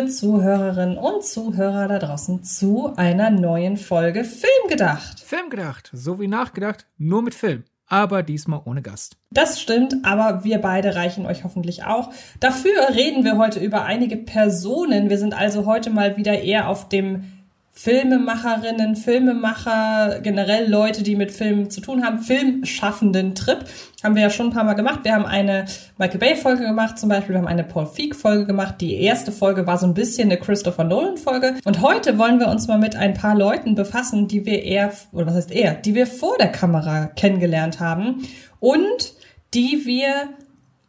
liebe Zuhörerinnen und Zuhörer da draußen, zu einer neuen Folge Film gedacht. Film gedacht, so wie nachgedacht, nur mit Film. Aber diesmal ohne Gast. Das stimmt, aber wir beide reichen euch hoffentlich auch. Dafür reden wir heute über einige Personen. Wir sind also heute mal wieder eher auf dem Filmemacherinnen, Filmemacher, generell Leute, die mit Filmen zu tun haben, filmschaffenden Trip. Haben wir ja schon ein paar Mal gemacht. Wir haben eine Michael Bay Folge gemacht, zum Beispiel. Wir haben eine Paul Feig Folge gemacht. Die erste Folge war so ein bisschen eine Christopher Nolan Folge. Und heute wollen wir uns mal mit ein paar Leuten befassen, die wir eher, oder was heißt eher, die wir vor der Kamera kennengelernt haben und die wir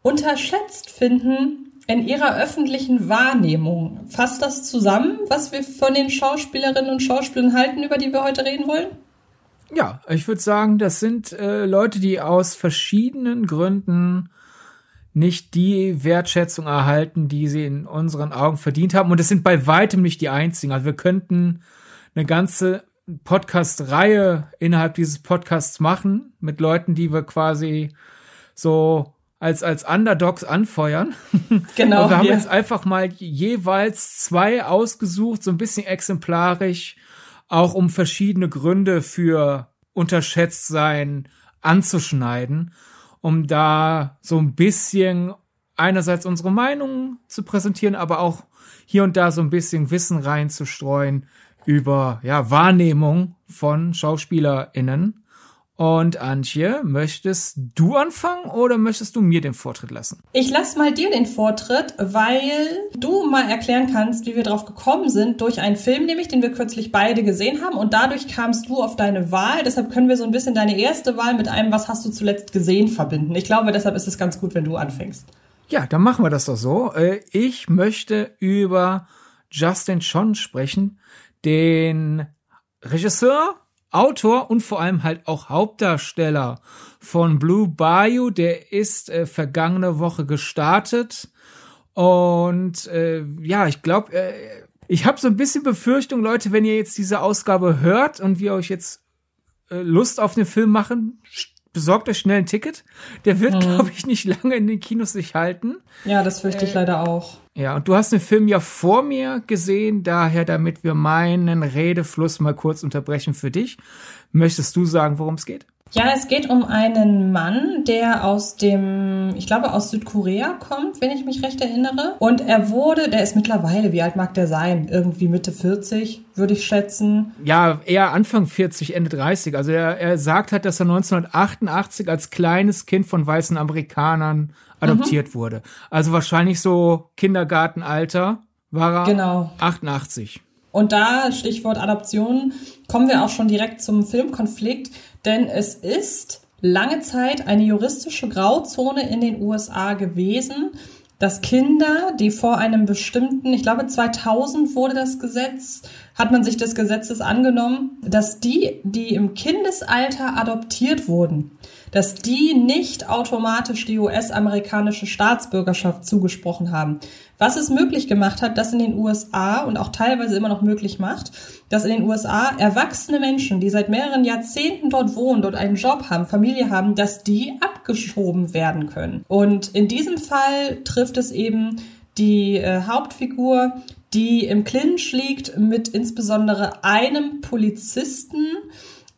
unterschätzt finden, in ihrer öffentlichen Wahrnehmung. Fasst das zusammen, was wir von den Schauspielerinnen und Schauspielern halten, über die wir heute reden wollen? Ja, ich würde sagen, das sind äh, Leute, die aus verschiedenen Gründen nicht die Wertschätzung erhalten, die sie in unseren Augen verdient haben. Und es sind bei weitem nicht die einzigen. Also wir könnten eine ganze Podcast-Reihe innerhalb dieses Podcasts machen mit Leuten, die wir quasi so als, als Underdogs anfeuern. Genau. Und wir haben ja. jetzt einfach mal jeweils zwei ausgesucht, so ein bisschen exemplarisch, auch um verschiedene Gründe für unterschätzt sein anzuschneiden, um da so ein bisschen einerseits unsere Meinung zu präsentieren, aber auch hier und da so ein bisschen Wissen reinzustreuen über ja, Wahrnehmung von SchauspielerInnen. Und Antje, möchtest du anfangen oder möchtest du mir den Vortritt lassen? Ich lasse mal dir den Vortritt, weil du mal erklären kannst, wie wir drauf gekommen sind durch einen Film, nämlich den wir kürzlich beide gesehen haben. Und dadurch kamst du auf deine Wahl. Deshalb können wir so ein bisschen deine erste Wahl mit einem, was hast du zuletzt gesehen, verbinden. Ich glaube, deshalb ist es ganz gut, wenn du anfängst. Ja, dann machen wir das doch so. Äh, ich möchte über Justin Chon sprechen, den Regisseur Autor und vor allem halt auch Hauptdarsteller von Blue Bayou. Der ist äh, vergangene Woche gestartet. Und äh, ja, ich glaube, äh, ich habe so ein bisschen Befürchtung, Leute, wenn ihr jetzt diese Ausgabe hört und wir euch jetzt äh, Lust auf den Film machen, besorgt euch schnell ein Ticket. Der wird, mhm. glaube ich, nicht lange in den Kinos sich halten. Ja, das fürchte ich äh, leider auch. Ja, und du hast den Film ja vor mir gesehen, daher, damit wir meinen Redefluss mal kurz unterbrechen für dich, möchtest du sagen, worum es geht? Ja, es geht um einen Mann, der aus dem, ich glaube, aus Südkorea kommt, wenn ich mich recht erinnere. Und er wurde, der ist mittlerweile, wie alt mag der sein? Irgendwie Mitte 40, würde ich schätzen. Ja, eher Anfang 40, Ende 30. Also er, er sagt halt, dass er 1988 als kleines Kind von weißen Amerikanern adoptiert mhm. wurde. Also wahrscheinlich so Kindergartenalter war er genau. 88. Und da, Stichwort Adoption, kommen wir auch schon direkt zum Filmkonflikt, denn es ist lange Zeit eine juristische Grauzone in den USA gewesen, dass Kinder, die vor einem bestimmten, ich glaube 2000 wurde das Gesetz, hat man sich des Gesetzes angenommen, dass die, die im Kindesalter adoptiert wurden, dass die nicht automatisch die US-amerikanische Staatsbürgerschaft zugesprochen haben. Was es möglich gemacht hat, dass in den USA und auch teilweise immer noch möglich macht, dass in den USA erwachsene Menschen, die seit mehreren Jahrzehnten dort wohnen, dort einen Job haben, Familie haben, dass die abgeschoben werden können. Und in diesem Fall trifft es eben die äh, Hauptfigur, die im Clinch liegt mit insbesondere einem Polizisten,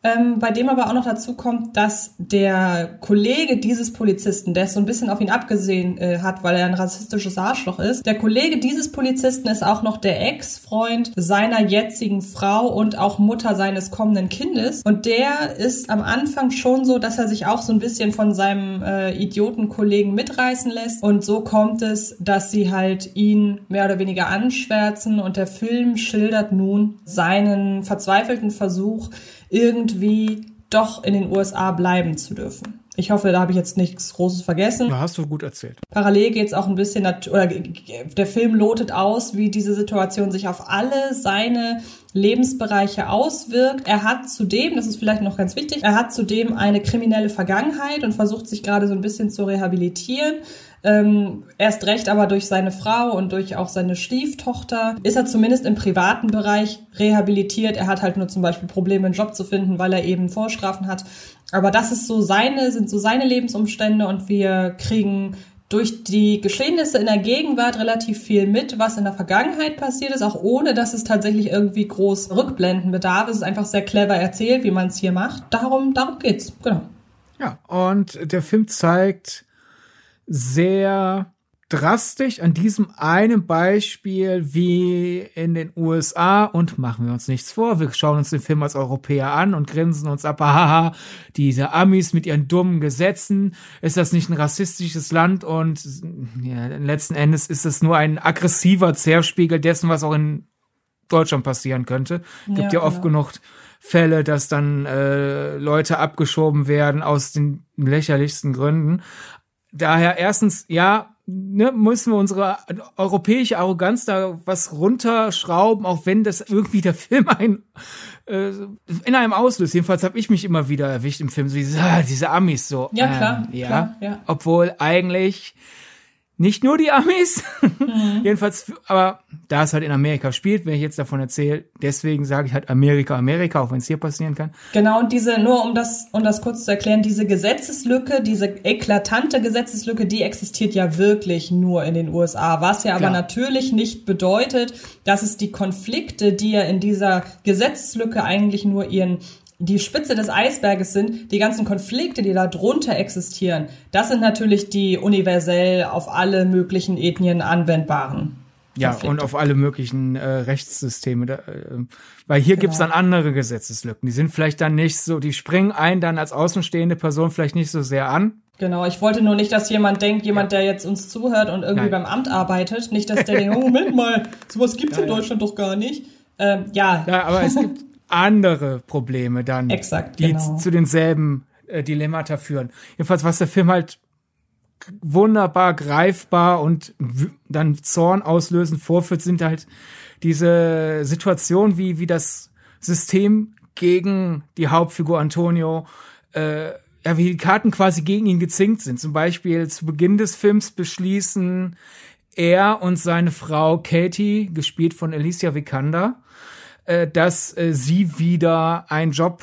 ähm, bei dem aber auch noch dazu kommt, dass der Kollege dieses Polizisten, der es so ein bisschen auf ihn abgesehen äh, hat, weil er ein rassistisches Arschloch ist, der Kollege dieses Polizisten ist auch noch der Ex-Freund seiner jetzigen Frau und auch Mutter seines kommenden Kindes. Und der ist am Anfang schon so, dass er sich auch so ein bisschen von seinem äh, Idiotenkollegen mitreißen lässt. Und so kommt es, dass sie halt ihn mehr oder weniger anschwärzen und der Film schildert nun seinen verzweifelten Versuch, irgendwie doch in den USA bleiben zu dürfen. Ich hoffe, da habe ich jetzt nichts Großes vergessen. Da hast du gut erzählt. Parallel geht es auch ein bisschen, oder der Film lotet aus, wie diese Situation sich auf alle seine Lebensbereiche auswirkt. Er hat zudem, das ist vielleicht noch ganz wichtig, er hat zudem eine kriminelle Vergangenheit und versucht sich gerade so ein bisschen zu rehabilitieren. Ähm, erst recht aber durch seine Frau und durch auch seine Stieftochter ist er zumindest im privaten Bereich rehabilitiert. Er hat halt nur zum Beispiel Probleme, einen Job zu finden, weil er eben Vorstrafen hat. Aber das ist so seine, sind so seine Lebensumstände und wir kriegen durch die Geschehnisse in der Gegenwart relativ viel mit, was in der Vergangenheit passiert ist, auch ohne dass es tatsächlich irgendwie groß Rückblenden bedarf. Es ist einfach sehr clever erzählt, wie man es hier macht. Darum, darum geht's, genau. Ja, und der Film zeigt sehr drastisch an diesem einen Beispiel wie in den USA und machen wir uns nichts vor. Wir schauen uns den Film als Europäer an und grinsen uns ab, haha, diese Amis mit ihren dummen Gesetzen. Ist das nicht ein rassistisches Land? Und ja, letzten Endes ist es nur ein aggressiver Zerspiegel dessen, was auch in Deutschland passieren könnte. Gibt ja, ja oft genau. genug Fälle, dass dann äh, Leute abgeschoben werden aus den lächerlichsten Gründen. Daher erstens, ja, ne, müssen wir unsere europäische Arroganz da was runterschrauben, auch wenn das irgendwie der Film ein äh, in einem auslöst. Jedenfalls habe ich mich immer wieder erwischt im Film, so diese, ah, diese Amis so. Ja, klar, ähm, ja, klar, ja. Obwohl eigentlich nicht nur die Amis, mhm. jedenfalls, aber da es halt in Amerika spielt, wenn ich jetzt davon erzähle, deswegen sage ich halt Amerika, Amerika, auch wenn es hier passieren kann. Genau, und diese, nur um das, um das kurz zu erklären, diese Gesetzeslücke, diese eklatante Gesetzeslücke, die existiert ja wirklich nur in den USA, was ja aber Klar. natürlich nicht bedeutet, dass es die Konflikte, die ja in dieser Gesetzeslücke eigentlich nur ihren die Spitze des Eisberges sind, die ganzen Konflikte, die da drunter existieren, das sind natürlich die universell auf alle möglichen Ethnien anwendbaren. Ja, Konflikte. und auf alle möglichen äh, Rechtssysteme. Da, äh, weil hier genau. gibt's dann andere Gesetzeslücken. Die sind vielleicht dann nicht so, die springen einen dann als außenstehende Person vielleicht nicht so sehr an. Genau, ich wollte nur nicht, dass jemand denkt, jemand, der jetzt uns zuhört und irgendwie Nein. beim Amt arbeitet, nicht, dass der denkt, oh, Moment mal, sowas gibt's ja, in Deutschland ja. doch gar nicht. Ähm, ja. ja, aber es gibt andere Probleme dann, Exakt, die genau. zu denselben äh, Dilemmata führen. Jedenfalls, was der Film halt wunderbar greifbar und dann Zorn auslösend vorführt, sind halt diese Situation, wie, wie das System gegen die Hauptfigur Antonio, äh, ja, wie die Karten quasi gegen ihn gezinkt sind. Zum Beispiel zu Beginn des Films beschließen er und seine Frau Katie, gespielt von Alicia Vikander, äh, dass äh, sie wieder einen Job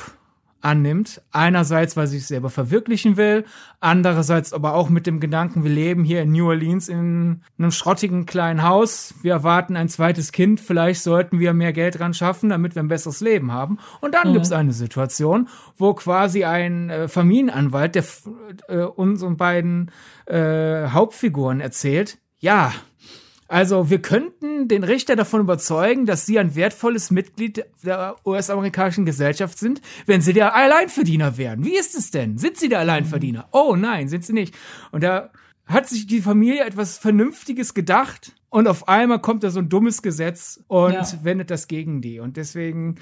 annimmt. Einerseits, weil sie sich selber verwirklichen will, andererseits aber auch mit dem Gedanken, wir leben hier in New Orleans in einem schrottigen kleinen Haus, wir erwarten ein zweites Kind, vielleicht sollten wir mehr Geld dran schaffen, damit wir ein besseres Leben haben. Und dann mhm. gibt es eine Situation, wo quasi ein äh, Familienanwalt, der äh, unseren beiden äh, Hauptfiguren erzählt, ja, also wir könnten den Richter davon überzeugen, dass sie ein wertvolles Mitglied der US-amerikanischen Gesellschaft sind, wenn sie der Alleinverdiener werden. Wie ist es denn? Sind sie der Alleinverdiener? Oh nein, sind sie nicht. Und da hat sich die Familie etwas Vernünftiges gedacht und auf einmal kommt da so ein dummes Gesetz und ja. wendet das gegen die. Und deswegen,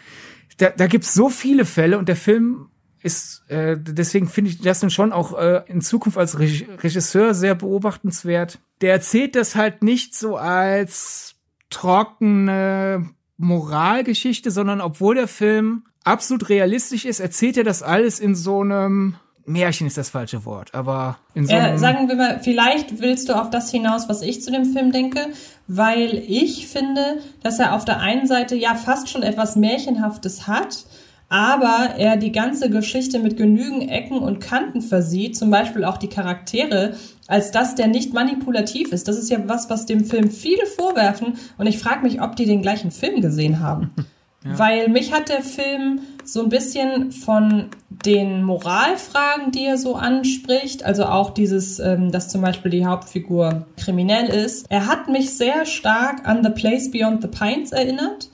da, da gibt es so viele Fälle und der Film ist, äh, deswegen finde ich das dann schon auch äh, in Zukunft als Regisseur sehr beobachtenswert. Der erzählt das halt nicht so als trockene Moralgeschichte, sondern obwohl der Film absolut realistisch ist, erzählt er das alles in so einem Märchen ist das falsche Wort, aber in so einem. Äh, sagen wir mal, vielleicht willst du auf das hinaus, was ich zu dem Film denke, weil ich finde, dass er auf der einen Seite ja fast schon etwas Märchenhaftes hat, aber er die ganze Geschichte mit genügend Ecken und Kanten versieht, zum Beispiel auch die Charaktere, als dass der nicht manipulativ ist. Das ist ja was, was dem Film viele vorwerfen und ich frage mich, ob die den gleichen Film gesehen haben. Ja. Weil mich hat der Film so ein bisschen von den Moralfragen, die er so anspricht, also auch dieses, ähm, dass zum Beispiel die Hauptfigur kriminell ist, er hat mich sehr stark an The Place Beyond the Pines erinnert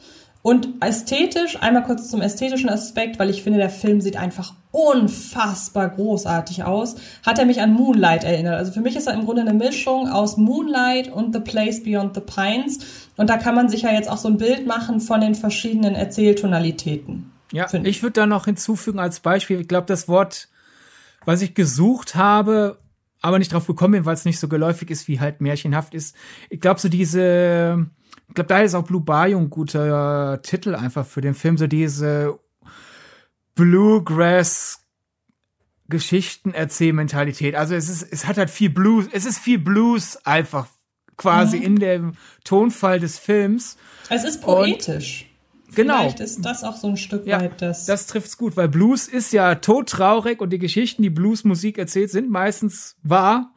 und ästhetisch, einmal kurz zum ästhetischen Aspekt, weil ich finde, der Film sieht einfach unfassbar großartig aus, hat er mich an Moonlight erinnert. Also für mich ist er im Grunde eine Mischung aus Moonlight und The Place Beyond the Pines. Und da kann man sich ja jetzt auch so ein Bild machen von den verschiedenen Erzähltonalitäten. Ja, ich würde da noch hinzufügen als Beispiel, ich glaube, das Wort, was ich gesucht habe, aber nicht drauf gekommen bin, weil es nicht so geläufig ist, wie halt märchenhaft ist. Ich glaube, so diese ich glaube, da ist auch Blue Bayou ein guter Titel einfach für den Film, so diese Bluegrass Geschichtenerzählmentalität. Also es ist, es hat halt viel Blues, es ist viel Blues einfach quasi mhm. in dem Tonfall des Films. Es ist poetisch. Genau. Vielleicht ist das auch so ein Stück ja, weit das. Das trifft's gut, weil Blues ist ja todtraurig und die Geschichten, die Bluesmusik erzählt, sind meistens wahr.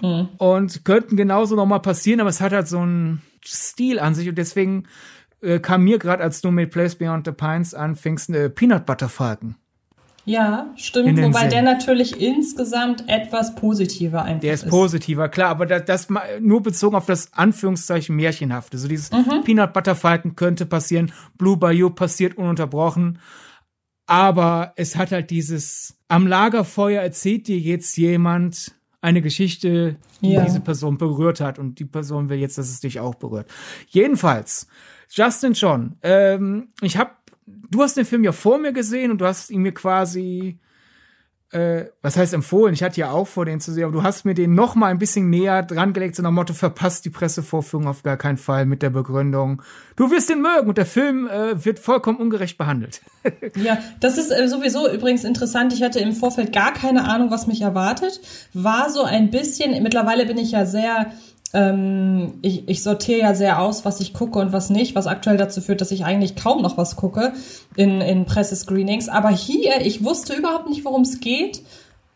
mhm. und könnten genauso nochmal passieren, aber es hat halt so einen Stil an sich und deswegen äh, kam mir gerade, als du mit Place Beyond the Pines anfingst, eine Peanut Butter Falken. Ja, stimmt. Wobei Sinn. der natürlich insgesamt etwas positiver einfach Der ist, ist. positiver, klar, aber das, das, nur bezogen auf das Anführungszeichen Märchenhafte. So dieses mhm. Peanut Butter Falken könnte passieren, Blue Bayou passiert ununterbrochen. Aber es hat halt dieses, am Lagerfeuer erzählt dir jetzt jemand eine Geschichte, die ja. diese Person berührt hat und die Person will jetzt, dass es dich auch berührt. Jedenfalls, Justin John, ähm, ich habe du hast den Film ja vor mir gesehen und du hast ihn mir quasi, äh, was heißt empfohlen? Ich hatte ja auch vor, den zu sehen, aber du hast mir den noch mal ein bisschen näher dran gelegt, so nach Motto, verpasst die Pressevorführung auf gar keinen Fall mit der Begründung, du wirst ihn mögen und der Film äh, wird vollkommen ungerecht behandelt. ja, das ist äh, sowieso übrigens interessant. Ich hatte im Vorfeld gar keine Ahnung, was mich erwartet. War so ein bisschen, mittlerweile bin ich ja sehr ähm, ich, ich sortiere ja sehr aus, was ich gucke und was nicht, was aktuell dazu führt, dass ich eigentlich kaum noch was gucke in, in Pressescreenings. Aber hier, ich wusste überhaupt nicht, worum es geht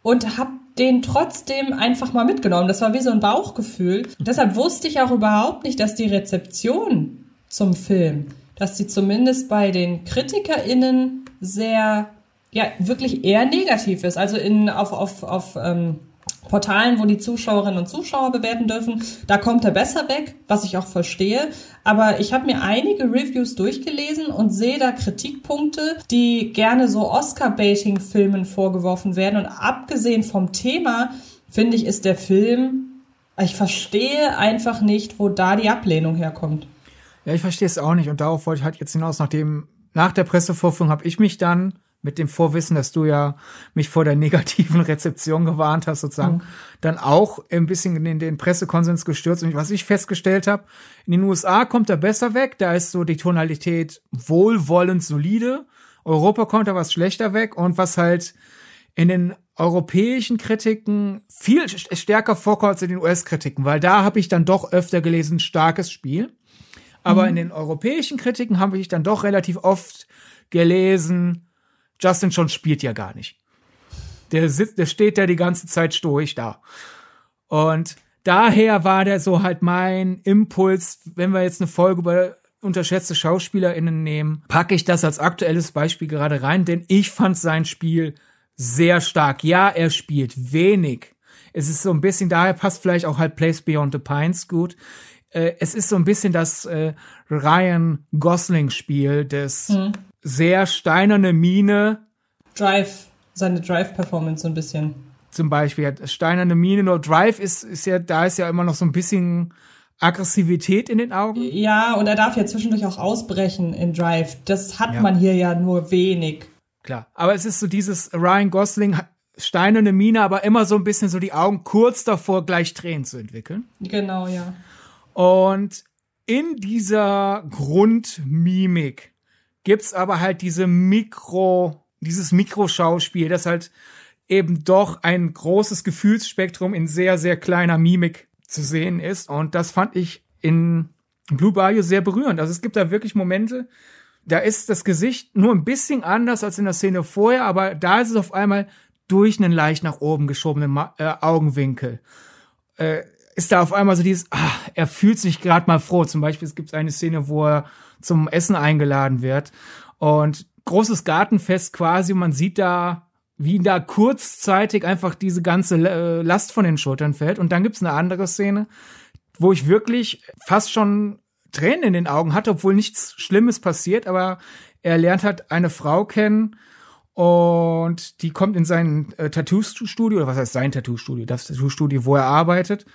und habe den trotzdem einfach mal mitgenommen. Das war wie so ein Bauchgefühl. Deshalb wusste ich auch überhaupt nicht, dass die Rezeption zum Film, dass sie zumindest bei den KritikerInnen sehr, ja, wirklich eher negativ ist. Also in, auf, auf, auf ähm, Portalen, wo die Zuschauerinnen und Zuschauer bewerten dürfen, da kommt er besser weg, was ich auch verstehe. Aber ich habe mir einige Reviews durchgelesen und sehe da Kritikpunkte, die gerne so Oscar-Baiting-Filmen vorgeworfen werden. Und abgesehen vom Thema, finde ich, ist der Film, ich verstehe einfach nicht, wo da die Ablehnung herkommt. Ja, ich verstehe es auch nicht. Und darauf wollte ich halt jetzt hinaus, nachdem nach der Pressevorführung habe ich mich dann mit dem Vorwissen, dass du ja mich vor der negativen Rezeption gewarnt hast, sozusagen, mhm. dann auch ein bisschen in den Pressekonsens gestürzt. Und was ich festgestellt habe, in den USA kommt er besser weg, da ist so die Tonalität wohlwollend solide. Europa kommt da was schlechter weg und was halt in den europäischen Kritiken viel stärker vorkommt als in den US-Kritiken, weil da habe ich dann doch öfter gelesen, starkes Spiel. Aber mhm. in den europäischen Kritiken habe ich dann doch relativ oft gelesen, Justin John spielt ja gar nicht. Der sitzt, der steht ja die ganze Zeit stoisch da. Und daher war der so halt mein Impuls, wenn wir jetzt eine Folge über unterschätzte SchauspielerInnen nehmen, packe ich das als aktuelles Beispiel gerade rein, denn ich fand sein Spiel sehr stark. Ja, er spielt wenig. Es ist so ein bisschen, daher passt vielleicht auch halt Place Beyond the Pines gut. Äh, es ist so ein bisschen das äh, Ryan Gosling-Spiel des mhm sehr steinerne Mine. Drive, seine Drive-Performance so ein bisschen. Zum Beispiel hat steinerne Mine, nur Drive ist, ist ja, da ist ja immer noch so ein bisschen Aggressivität in den Augen. Ja, und er darf ja zwischendurch auch ausbrechen in Drive. Das hat ja. man hier ja nur wenig. Klar, aber es ist so dieses Ryan Gosling steinerne Mine, aber immer so ein bisschen so die Augen kurz davor, gleich Tränen zu entwickeln. Genau, ja. Und in dieser Grundmimik gibt's aber halt diese Mikro, dieses Mikroschauspiel, das halt eben doch ein großes Gefühlsspektrum in sehr, sehr kleiner Mimik zu sehen ist. Und das fand ich in Blue Bayou sehr berührend. Also es gibt da wirklich Momente, da ist das Gesicht nur ein bisschen anders als in der Szene vorher, aber da ist es auf einmal durch einen leicht nach oben geschobenen Ma äh, Augenwinkel. Äh, ist da auf einmal so dieses, ach, er fühlt sich gerade mal froh. Zum Beispiel, es gibt eine Szene, wo er zum Essen eingeladen wird. Und großes Gartenfest quasi, man sieht da, wie da kurzzeitig einfach diese ganze äh, Last von den Schultern fällt. Und dann gibt's eine andere Szene, wo ich wirklich fast schon Tränen in den Augen hatte, obwohl nichts Schlimmes passiert, aber er lernt halt eine Frau kennen und die kommt in sein äh, Tattoo-Studio, oder was heißt sein Tattoo-Studio, das Tattoo-Studio, wo er arbeitet.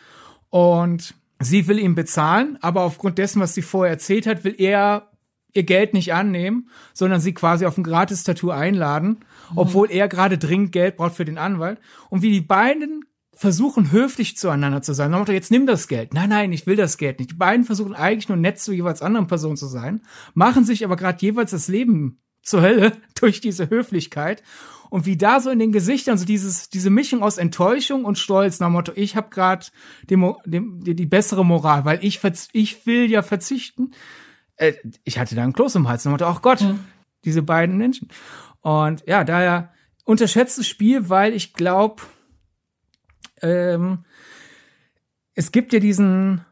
Und Sie will ihn bezahlen, aber aufgrund dessen, was sie vorher erzählt hat, will er ihr Geld nicht annehmen, sondern sie quasi auf ein Gratis-Tattoo einladen, mhm. obwohl er gerade dringend Geld braucht für den Anwalt. Und wie die beiden versuchen, höflich zueinander zu sein. Dann jetzt nimm das Geld. Nein, nein, ich will das Geld nicht. Die beiden versuchen eigentlich nur nett zu jeweils anderen Personen zu sein, machen sich aber gerade jeweils das Leben zur Hölle durch diese Höflichkeit. Und wie da so in den Gesichtern so dieses diese Mischung aus Enttäuschung und Stolz nach Motto ich habe gerade die, die, bessere Moral weil ich ich will ja verzichten. Äh, ich hatte da einen Kloß im Hals nach Motto ach Gott mhm. diese beiden Menschen. Und ja daher unterschätztes Spiel weil ich glaube ähm, es gibt ja diesen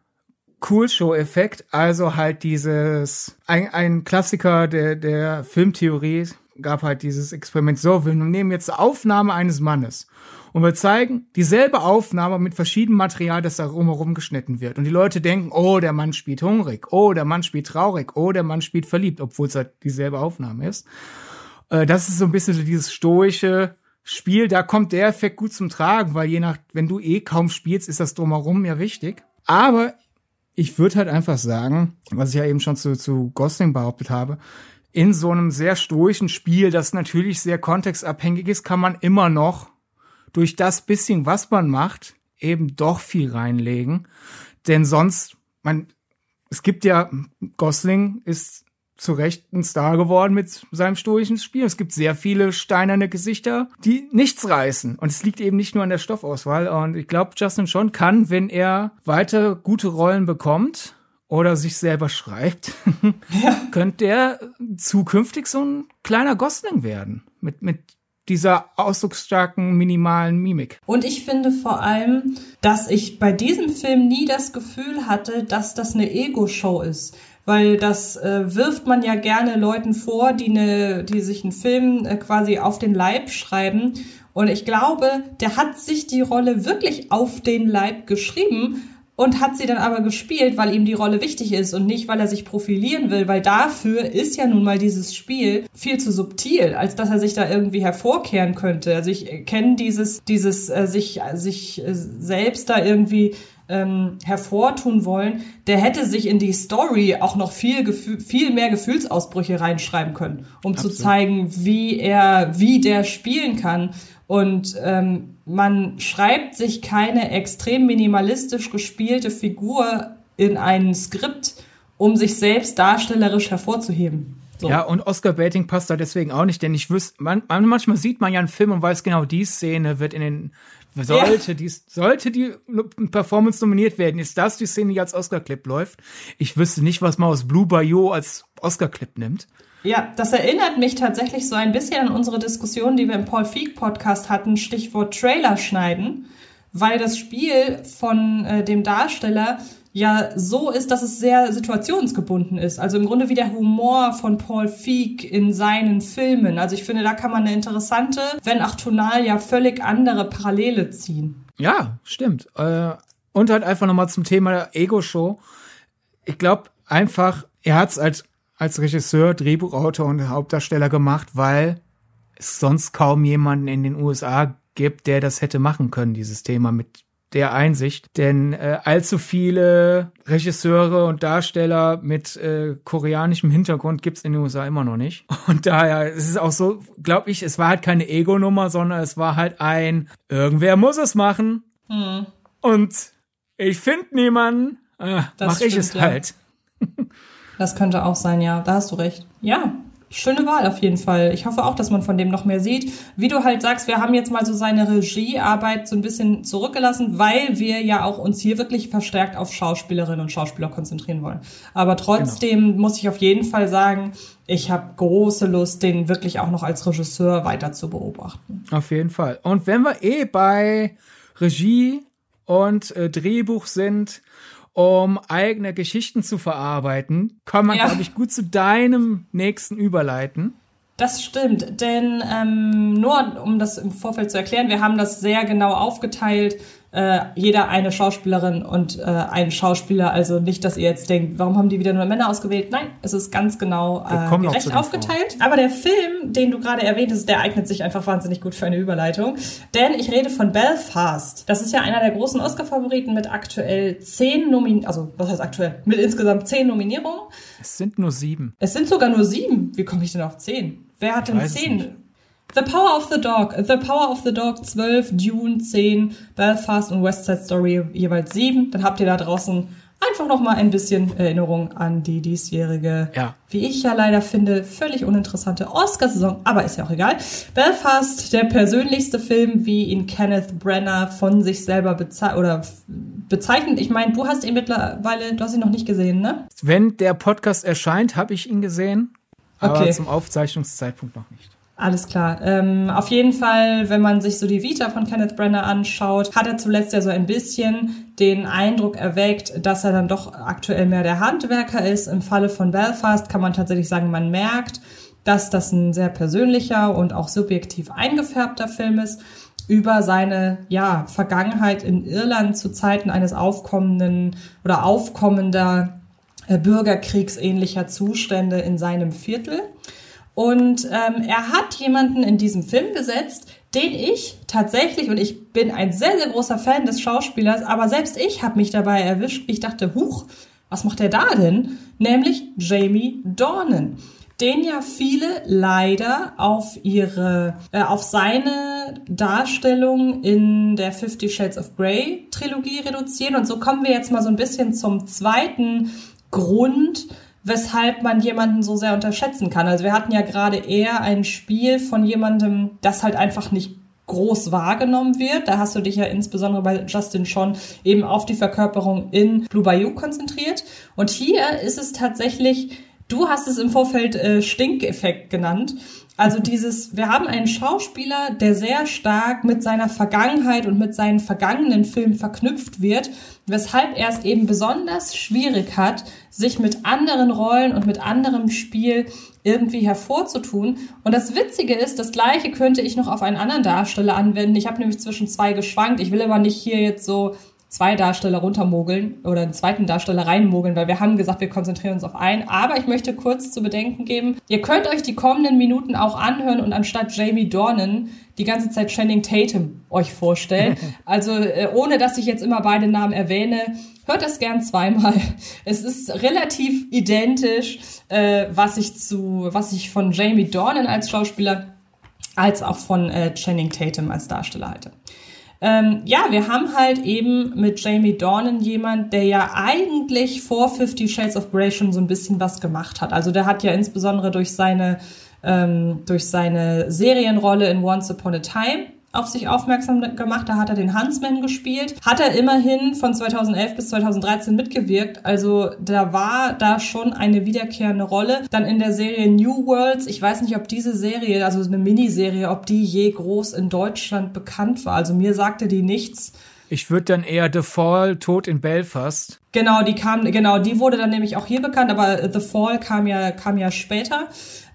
Cool Show Effekt, also halt dieses ein, ein Klassiker der der Filmtheorie gab halt dieses Experiment so, wir nehmen jetzt Aufnahme eines Mannes und wir zeigen dieselbe Aufnahme mit verschiedenem Material, das da rumherum geschnitten wird und die Leute denken, oh, der Mann spielt hungrig, oh, der Mann spielt traurig, oh, der Mann spielt verliebt, obwohl es halt dieselbe Aufnahme ist. Äh, das ist so ein bisschen so dieses stoische Spiel, da kommt der Effekt gut zum Tragen, weil je nach, wenn du eh kaum spielst, ist das drumherum ja wichtig. Aber ich würde halt einfach sagen, was ich ja eben schon zu, zu Gosling behauptet habe, in so einem sehr stoischen Spiel, das natürlich sehr kontextabhängig ist, kann man immer noch durch das bisschen, was man macht, eben doch viel reinlegen. Denn sonst, man, es gibt ja, Gosling ist zu Recht ein Star geworden mit seinem stoischen Spiel. Es gibt sehr viele steinerne Gesichter, die nichts reißen. Und es liegt eben nicht nur an der Stoffauswahl. Und ich glaube, Justin schon kann, wenn er weiter gute Rollen bekommt oder sich selber schreibt, ja. könnte er zukünftig so ein kleiner Gosling werden. Mit, mit dieser ausdrucksstarken, minimalen Mimik. Und ich finde vor allem, dass ich bei diesem Film nie das Gefühl hatte, dass das eine Ego-Show ist weil das äh, wirft man ja gerne Leuten vor, die, ne, die sich einen Film äh, quasi auf den Leib schreiben. Und ich glaube, der hat sich die Rolle wirklich auf den Leib geschrieben und hat sie dann aber gespielt, weil ihm die Rolle wichtig ist und nicht, weil er sich profilieren will, weil dafür ist ja nun mal dieses Spiel viel zu subtil, als dass er sich da irgendwie hervorkehren könnte. Also ich kenne dieses, dieses äh, sich, sich äh, selbst da irgendwie ähm, hervortun wollen, der hätte sich in die Story auch noch viel, viel mehr Gefühlsausbrüche reinschreiben können, um Absolut. zu zeigen, wie er, wie der spielen kann. Und ähm, man schreibt sich keine extrem minimalistisch gespielte Figur in ein Skript, um sich selbst darstellerisch hervorzuheben. So. Ja, und Oscar Baiting passt da deswegen auch nicht, denn ich wüsste, man, manchmal sieht man ja einen Film und weiß genau, die Szene wird in den sollte, ja. die, sollte die Performance nominiert werden, ist das die Szene, die als Oscar-Clip läuft? Ich wüsste nicht, was man aus Blue Bayou als Oscar-Clip nimmt. Ja, das erinnert mich tatsächlich so ein bisschen an unsere Diskussion, die wir im Paul Feig Podcast hatten, Stichwort Trailer schneiden, weil das Spiel von äh, dem Darsteller ja so ist, dass es sehr situationsgebunden ist. Also im Grunde wie der Humor von Paul Feig in seinen Filmen. Also ich finde, da kann man eine interessante, wenn auch tonal ja völlig andere Parallele ziehen. Ja, stimmt. Äh, und halt einfach nochmal zum Thema Ego-Show. Ich glaube einfach, er hat es als, als Regisseur, Drehbuchautor und Hauptdarsteller gemacht, weil es sonst kaum jemanden in den USA gibt, der das hätte machen können, dieses Thema mit der Einsicht. Denn äh, allzu viele Regisseure und Darsteller mit äh, koreanischem Hintergrund gibt's in den USA immer noch nicht. Und daher es ist auch so, glaube ich, es war halt keine Ego-Nummer, sondern es war halt ein, irgendwer muss es machen. Mhm. Und ich finde niemanden, äh, mach stimmt, ich es ja. halt. das könnte auch sein, ja. Da hast du recht. Ja, Schöne Wahl auf jeden Fall. Ich hoffe auch, dass man von dem noch mehr sieht. Wie du halt sagst, wir haben jetzt mal so seine Regiearbeit so ein bisschen zurückgelassen, weil wir ja auch uns hier wirklich verstärkt auf Schauspielerinnen und Schauspieler konzentrieren wollen. Aber trotzdem genau. muss ich auf jeden Fall sagen, ich habe große Lust, den wirklich auch noch als Regisseur weiter zu beobachten. Auf jeden Fall. Und wenn wir eh bei Regie und äh, Drehbuch sind, um eigene Geschichten zu verarbeiten, kann man, ja. glaube ich, gut zu deinem nächsten überleiten. Das stimmt, denn ähm, nur um das im Vorfeld zu erklären, wir haben das sehr genau aufgeteilt äh, jeder eine Schauspielerin und äh, einen Schauspieler. Also nicht, dass ihr jetzt denkt, warum haben die wieder nur Männer ausgewählt? Nein, es ist ganz genau äh, gerecht aufgeteilt. Vor. Aber der Film, den du gerade erwähnt hast, der eignet sich einfach wahnsinnig gut für eine Überleitung. Denn ich rede von Belfast. Das ist ja einer der großen Oscar-Favoriten mit aktuell zehn Nominierungen, also was heißt aktuell? Mit insgesamt zehn Nominierungen. Es sind nur sieben. Es sind sogar nur sieben. Wie komme ich denn auf zehn? Wer hat denn zehn? The Power of the Dog. The Power of the Dog 12, Dune 10, Belfast und West Side Story jeweils 7. Dann habt ihr da draußen einfach noch mal ein bisschen Erinnerung an die diesjährige, ja. wie ich ja leider finde, völlig uninteressante Oscar-Saison. Aber ist ja auch egal. Belfast, der persönlichste Film, wie ihn Kenneth Brenner von sich selber beze oder bezeichnet. Ich meine, du hast ihn mittlerweile, du hast ihn noch nicht gesehen, ne? Wenn der Podcast erscheint, habe ich ihn gesehen. Aber okay. zum Aufzeichnungszeitpunkt noch nicht. Alles klar. Ähm, auf jeden Fall, wenn man sich so die Vita von Kenneth Brenner anschaut, hat er zuletzt ja so ein bisschen den Eindruck erweckt, dass er dann doch aktuell mehr der Handwerker ist. Im Falle von Belfast kann man tatsächlich sagen, man merkt, dass das ein sehr persönlicher und auch subjektiv eingefärbter Film ist über seine ja, Vergangenheit in Irland zu Zeiten eines aufkommenden oder aufkommender äh, bürgerkriegsähnlicher Zustände in seinem Viertel. Und ähm, er hat jemanden in diesem Film besetzt, den ich tatsächlich, und ich bin ein sehr, sehr großer Fan des Schauspielers, aber selbst ich habe mich dabei erwischt, ich dachte, huch, was macht er da denn? Nämlich Jamie Dornan den ja viele leider auf ihre, äh, auf seine Darstellung in der Fifty Shades of Grey Trilogie reduzieren. Und so kommen wir jetzt mal so ein bisschen zum zweiten Grund, weshalb man jemanden so sehr unterschätzen kann. Also wir hatten ja gerade eher ein Spiel von jemandem, das halt einfach nicht groß wahrgenommen wird. Da hast du dich ja insbesondere bei Justin schon eben auf die Verkörperung in Blue Bayou konzentriert. Und hier ist es tatsächlich, du hast es im Vorfeld äh, Stinkeffekt genannt. Also dieses, wir haben einen Schauspieler, der sehr stark mit seiner Vergangenheit und mit seinen vergangenen Filmen verknüpft wird, weshalb er es eben besonders schwierig hat, sich mit anderen Rollen und mit anderem Spiel irgendwie hervorzutun. Und das Witzige ist, das Gleiche könnte ich noch auf einen anderen Darsteller anwenden. Ich habe nämlich zwischen zwei geschwankt. Ich will aber nicht hier jetzt so zwei Darsteller runtermogeln oder einen zweiten Darsteller reinmogeln, weil wir haben gesagt, wir konzentrieren uns auf einen. Aber ich möchte kurz zu bedenken geben, ihr könnt euch die kommenden Minuten auch anhören und anstatt Jamie Dornan die ganze Zeit Channing Tatum euch vorstellen. Also äh, ohne, dass ich jetzt immer beide Namen erwähne, hört das gern zweimal. Es ist relativ identisch, äh, was ich zu, was ich von Jamie Dornan als Schauspieler als auch von äh, Channing Tatum als Darsteller halte. Ähm, ja, wir haben halt eben mit Jamie Dornan jemand, der ja eigentlich vor Fifty Shades of Grey schon so ein bisschen was gemacht hat. Also der hat ja insbesondere durch seine ähm, durch seine Serienrolle in Once Upon a Time auf sich aufmerksam gemacht. Da hat er den Huntsman gespielt. Hat er immerhin von 2011 bis 2013 mitgewirkt. Also da war da schon eine wiederkehrende Rolle. Dann in der Serie New Worlds. Ich weiß nicht, ob diese Serie, also eine Miniserie, ob die je groß in Deutschland bekannt war. Also mir sagte die nichts. Ich würde dann eher The Fall, Tod in Belfast. Genau, die kam, genau, die wurde dann nämlich auch hier bekannt, aber The Fall kam ja, kam ja später.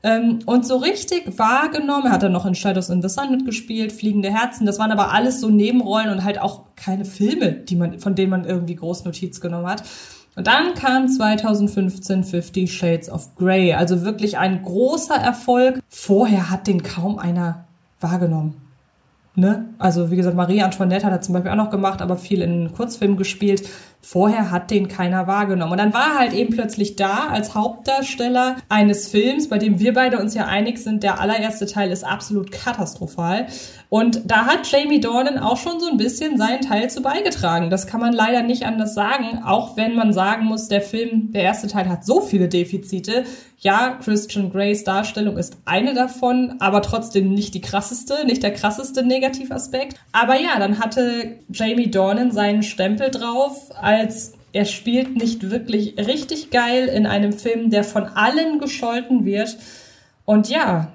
Ähm, und so richtig wahrgenommen, er hat dann noch in Shadows in the Sun mitgespielt, Fliegende Herzen, das waren aber alles so Nebenrollen und halt auch keine Filme, die man, von denen man irgendwie groß Notiz genommen hat. Und dann kam 2015 Fifty Shades of Grey, also wirklich ein großer Erfolg. Vorher hat den kaum einer wahrgenommen. Ne? Also wie gesagt, Marie Antoinette hat er zum Beispiel auch noch gemacht, aber viel in Kurzfilmen gespielt. Vorher hat den keiner wahrgenommen. Und dann war er halt eben plötzlich da als Hauptdarsteller eines Films, bei dem wir beide uns ja einig sind, der allererste Teil ist absolut katastrophal. Und da hat Jamie Dornan auch schon so ein bisschen seinen Teil zu beigetragen. Das kann man leider nicht anders sagen, auch wenn man sagen muss, der Film, der erste Teil hat so viele Defizite. Ja, Christian Greys Darstellung ist eine davon, aber trotzdem nicht die krasseste, nicht der krasseste Negativaspekt. Aber ja, dann hatte Jamie Dornan seinen Stempel drauf, als er spielt nicht wirklich richtig geil in einem Film, der von allen gescholten wird. Und ja,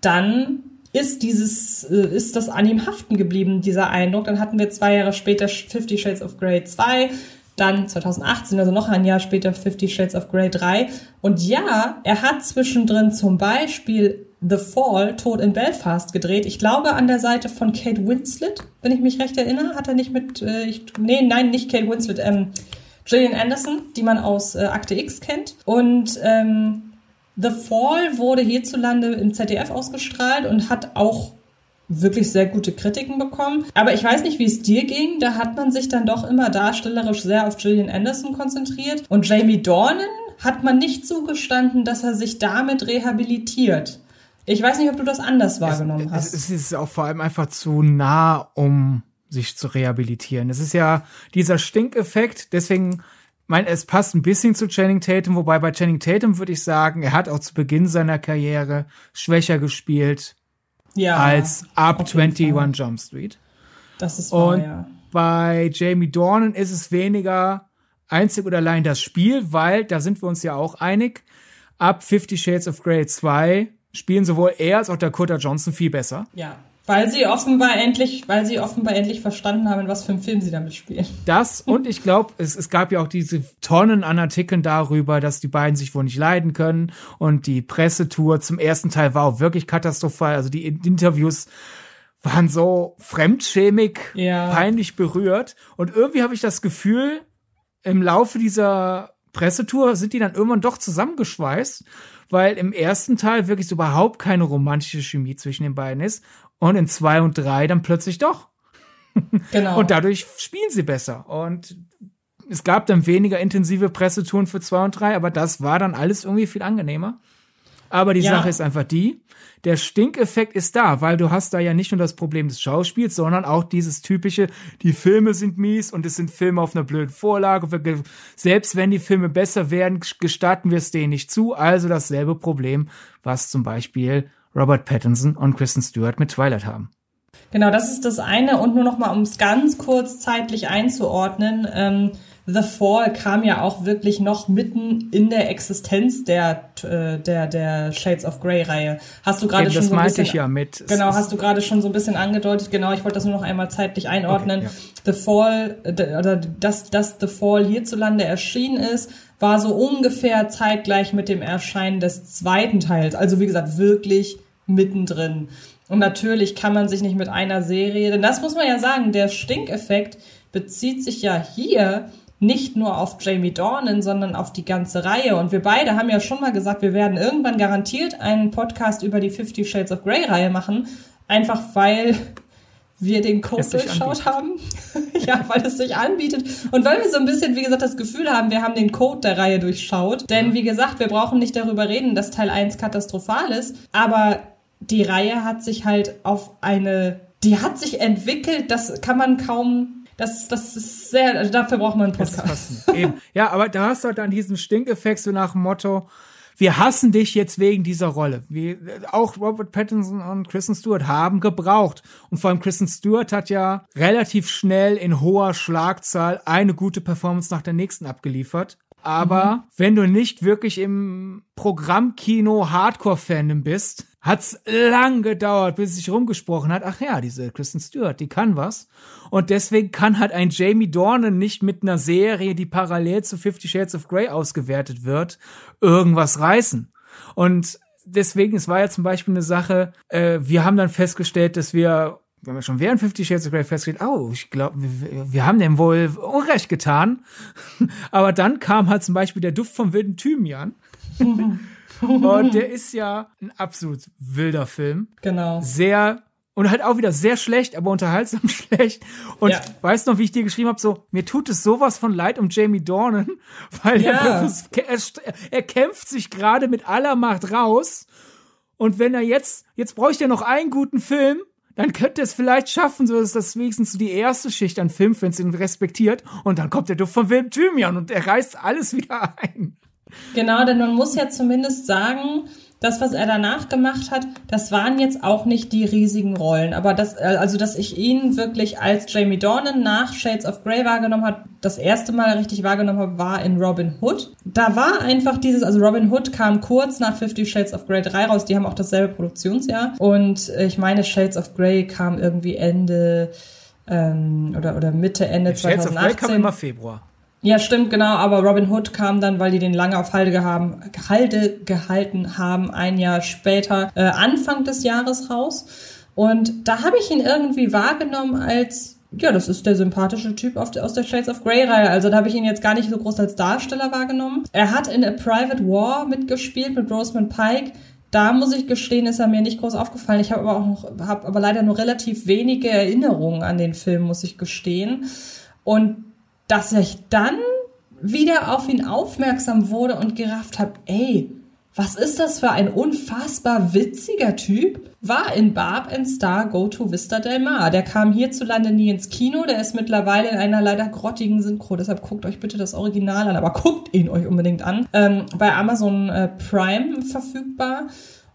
dann ist dieses, äh, ist das an ihm haften geblieben, dieser Eindruck. Dann hatten wir zwei Jahre später Fifty Shades of Grey 2, dann 2018, also noch ein Jahr später Fifty Shades of Grey 3. Und ja, er hat zwischendrin zum Beispiel The Fall, Tod in Belfast gedreht. Ich glaube an der Seite von Kate Winslet, wenn ich mich recht erinnere. Hat er nicht mit, äh, ich, nee, nein, nicht Kate Winslet, ähm, Gillian Anderson, die man aus äh, Akte X kennt. Und ähm, The Fall wurde hierzulande im ZDF ausgestrahlt und hat auch wirklich sehr gute Kritiken bekommen. Aber ich weiß nicht, wie es dir ging. Da hat man sich dann doch immer darstellerisch sehr auf Gillian Anderson konzentriert. Und Jamie Dornan hat man nicht zugestanden, dass er sich damit rehabilitiert. Ich weiß nicht, ob du das anders wahrgenommen es, hast. Es ist auch vor allem einfach zu nah, um sich zu rehabilitieren. Es ist ja dieser Stinkeffekt, deswegen mein, es passt ein bisschen zu Channing Tatum, wobei bei Channing Tatum würde ich sagen, er hat auch zu Beginn seiner Karriere schwächer gespielt ja, als ab 21 Jump Street. Das ist wahr, Und ja. bei Jamie Dornan ist es weniger einzig und allein das Spiel, weil, da sind wir uns ja auch einig, ab Fifty Shades of Grey 2 spielen sowohl er als auch Dakota Johnson viel besser. Ja. Weil sie offenbar endlich, weil sie offenbar endlich verstanden haben, in was für einem Film sie damit spielen. Das und ich glaube, es, es gab ja auch diese Tonnen an Artikeln darüber, dass die beiden sich wohl nicht leiden können. Und die Pressetour zum ersten Teil war auch wirklich katastrophal. Also die Interviews waren so fremdschämig, ja. peinlich berührt. Und irgendwie habe ich das Gefühl, im Laufe dieser Pressetour sind die dann irgendwann doch zusammengeschweißt, weil im ersten Teil wirklich so überhaupt keine romantische Chemie zwischen den beiden ist und in zwei und drei dann plötzlich doch. Genau. und dadurch spielen sie besser. Und es gab dann weniger intensive Pressetouren für zwei und drei, aber das war dann alles irgendwie viel angenehmer. Aber die ja. Sache ist einfach die, der Stinkeffekt ist da, weil du hast da ja nicht nur das Problem des Schauspiels, sondern auch dieses typische, die Filme sind mies und es sind Filme auf einer blöden Vorlage. Selbst wenn die Filme besser werden, gestatten wir es denen nicht zu. Also dasselbe Problem, was zum Beispiel Robert Pattinson und Kristen Stewart mit Twilight haben. Genau, das ist das eine. Und nur noch mal, um es ganz kurz zeitlich einzuordnen. Ähm, The Fall kam ja auch wirklich noch mitten in der Existenz der äh, der der Shades of Grey Reihe. Hast du gerade schon das so ein bisschen ich ja mit Genau, hast du gerade schon so ein bisschen angedeutet. Genau, ich wollte das nur noch einmal zeitlich einordnen. Okay, ja. The Fall oder dass dass The Fall hierzulande erschienen ist, war so ungefähr zeitgleich mit dem Erscheinen des zweiten Teils. Also wie gesagt, wirklich mittendrin. Und natürlich kann man sich nicht mit einer Serie, denn das muss man ja sagen, der Stinkeffekt bezieht sich ja hier nicht nur auf Jamie Dornan, sondern auf die ganze Reihe. Und wir beide haben ja schon mal gesagt, wir werden irgendwann garantiert einen Podcast über die Fifty Shades of Grey Reihe machen. Einfach weil wir den Code durchschaut haben. ja, weil es sich anbietet. Und weil wir so ein bisschen, wie gesagt, das Gefühl haben, wir haben den Code der Reihe durchschaut. Denn wie gesagt, wir brauchen nicht darüber reden, dass Teil 1 katastrophal ist. Aber die Reihe hat sich halt auf eine, die hat sich entwickelt, das kann man kaum das, das ist sehr, also dafür braucht man einen Podcast. Ja, aber da hast du halt dann diesen Stinkeffekt so nach dem Motto, wir hassen dich jetzt wegen dieser Rolle. Wir, auch Robert Pattinson und Kristen Stewart haben gebraucht. Und vor allem Kristen Stewart hat ja relativ schnell in hoher Schlagzahl eine gute Performance nach der nächsten abgeliefert. Aber mhm. wenn du nicht wirklich im Programmkino Hardcore-Fandom bist, hat's lang gedauert, bis es sich rumgesprochen hat. Ach ja, diese Kristen Stewart, die kann was. Und deswegen kann halt ein Jamie Dornan nicht mit einer Serie, die parallel zu Fifty Shades of Grey ausgewertet wird, irgendwas reißen. Und deswegen, es war ja zum Beispiel eine Sache, äh, wir haben dann festgestellt, dass wir wir haben ja schon während Fifty Shades of Grey festgestellt, oh, ich glaube, wir, wir, haben dem wohl Unrecht getan. Aber dann kam halt zum Beispiel der Duft vom wilden Thymian. Und der ist ja ein absolut wilder Film. Genau. Sehr und halt auch wieder sehr schlecht, aber unterhaltsam schlecht. Und ja. weißt noch, wie ich dir geschrieben habe, so, mir tut es sowas von leid um Jamie Dornan, weil ja. er, er, er kämpft sich gerade mit aller Macht raus. Und wenn er jetzt, jetzt bräuchte er noch einen guten Film, dann könnte es vielleicht schaffen, so dass das wenigstens so die erste Schicht an Filmfans ihn respektiert. Und dann kommt der Duft von Wilm Thymian und er reißt alles wieder ein. Genau, denn man muss ja zumindest sagen, das, was er danach gemacht hat, das waren jetzt auch nicht die riesigen Rollen. Aber das, äh, also, dass ich ihn wirklich als Jamie Dornan nach Shades of Grey wahrgenommen habe, das erste Mal richtig wahrgenommen habe, war in Robin Hood. Da war einfach dieses, also Robin Hood kam kurz nach Fifty Shades of Grey 3 raus. Die haben auch dasselbe Produktionsjahr. Und ich meine, Shades of Grey kam irgendwie Ende, ähm, oder, oder Mitte, Ende Shades 2018. Shades of Grey kam immer Februar. Ja, stimmt, genau. Aber Robin Hood kam dann, weil die den lange auf Halde, gehaben, Halde gehalten haben, ein Jahr später, äh, Anfang des Jahres raus. Und da habe ich ihn irgendwie wahrgenommen als ja, das ist der sympathische Typ aus der Shades of Grey Reihe. Also da habe ich ihn jetzt gar nicht so groß als Darsteller wahrgenommen. Er hat in A Private War mitgespielt mit Rosamund Pike. Da muss ich gestehen, ist er mir nicht groß aufgefallen. Ich habe aber auch noch, habe aber leider nur relativ wenige Erinnerungen an den Film, muss ich gestehen. Und dass ich dann wieder auf ihn aufmerksam wurde und gerafft habe, ey, was ist das für ein unfassbar witziger Typ? War in Barb and Star Go to Vista Del Mar. Der kam hierzulande nie ins Kino. Der ist mittlerweile in einer leider grottigen Synchro. Deshalb guckt euch bitte das Original an. Aber guckt ihn euch unbedingt an. Ähm, bei Amazon äh, Prime verfügbar.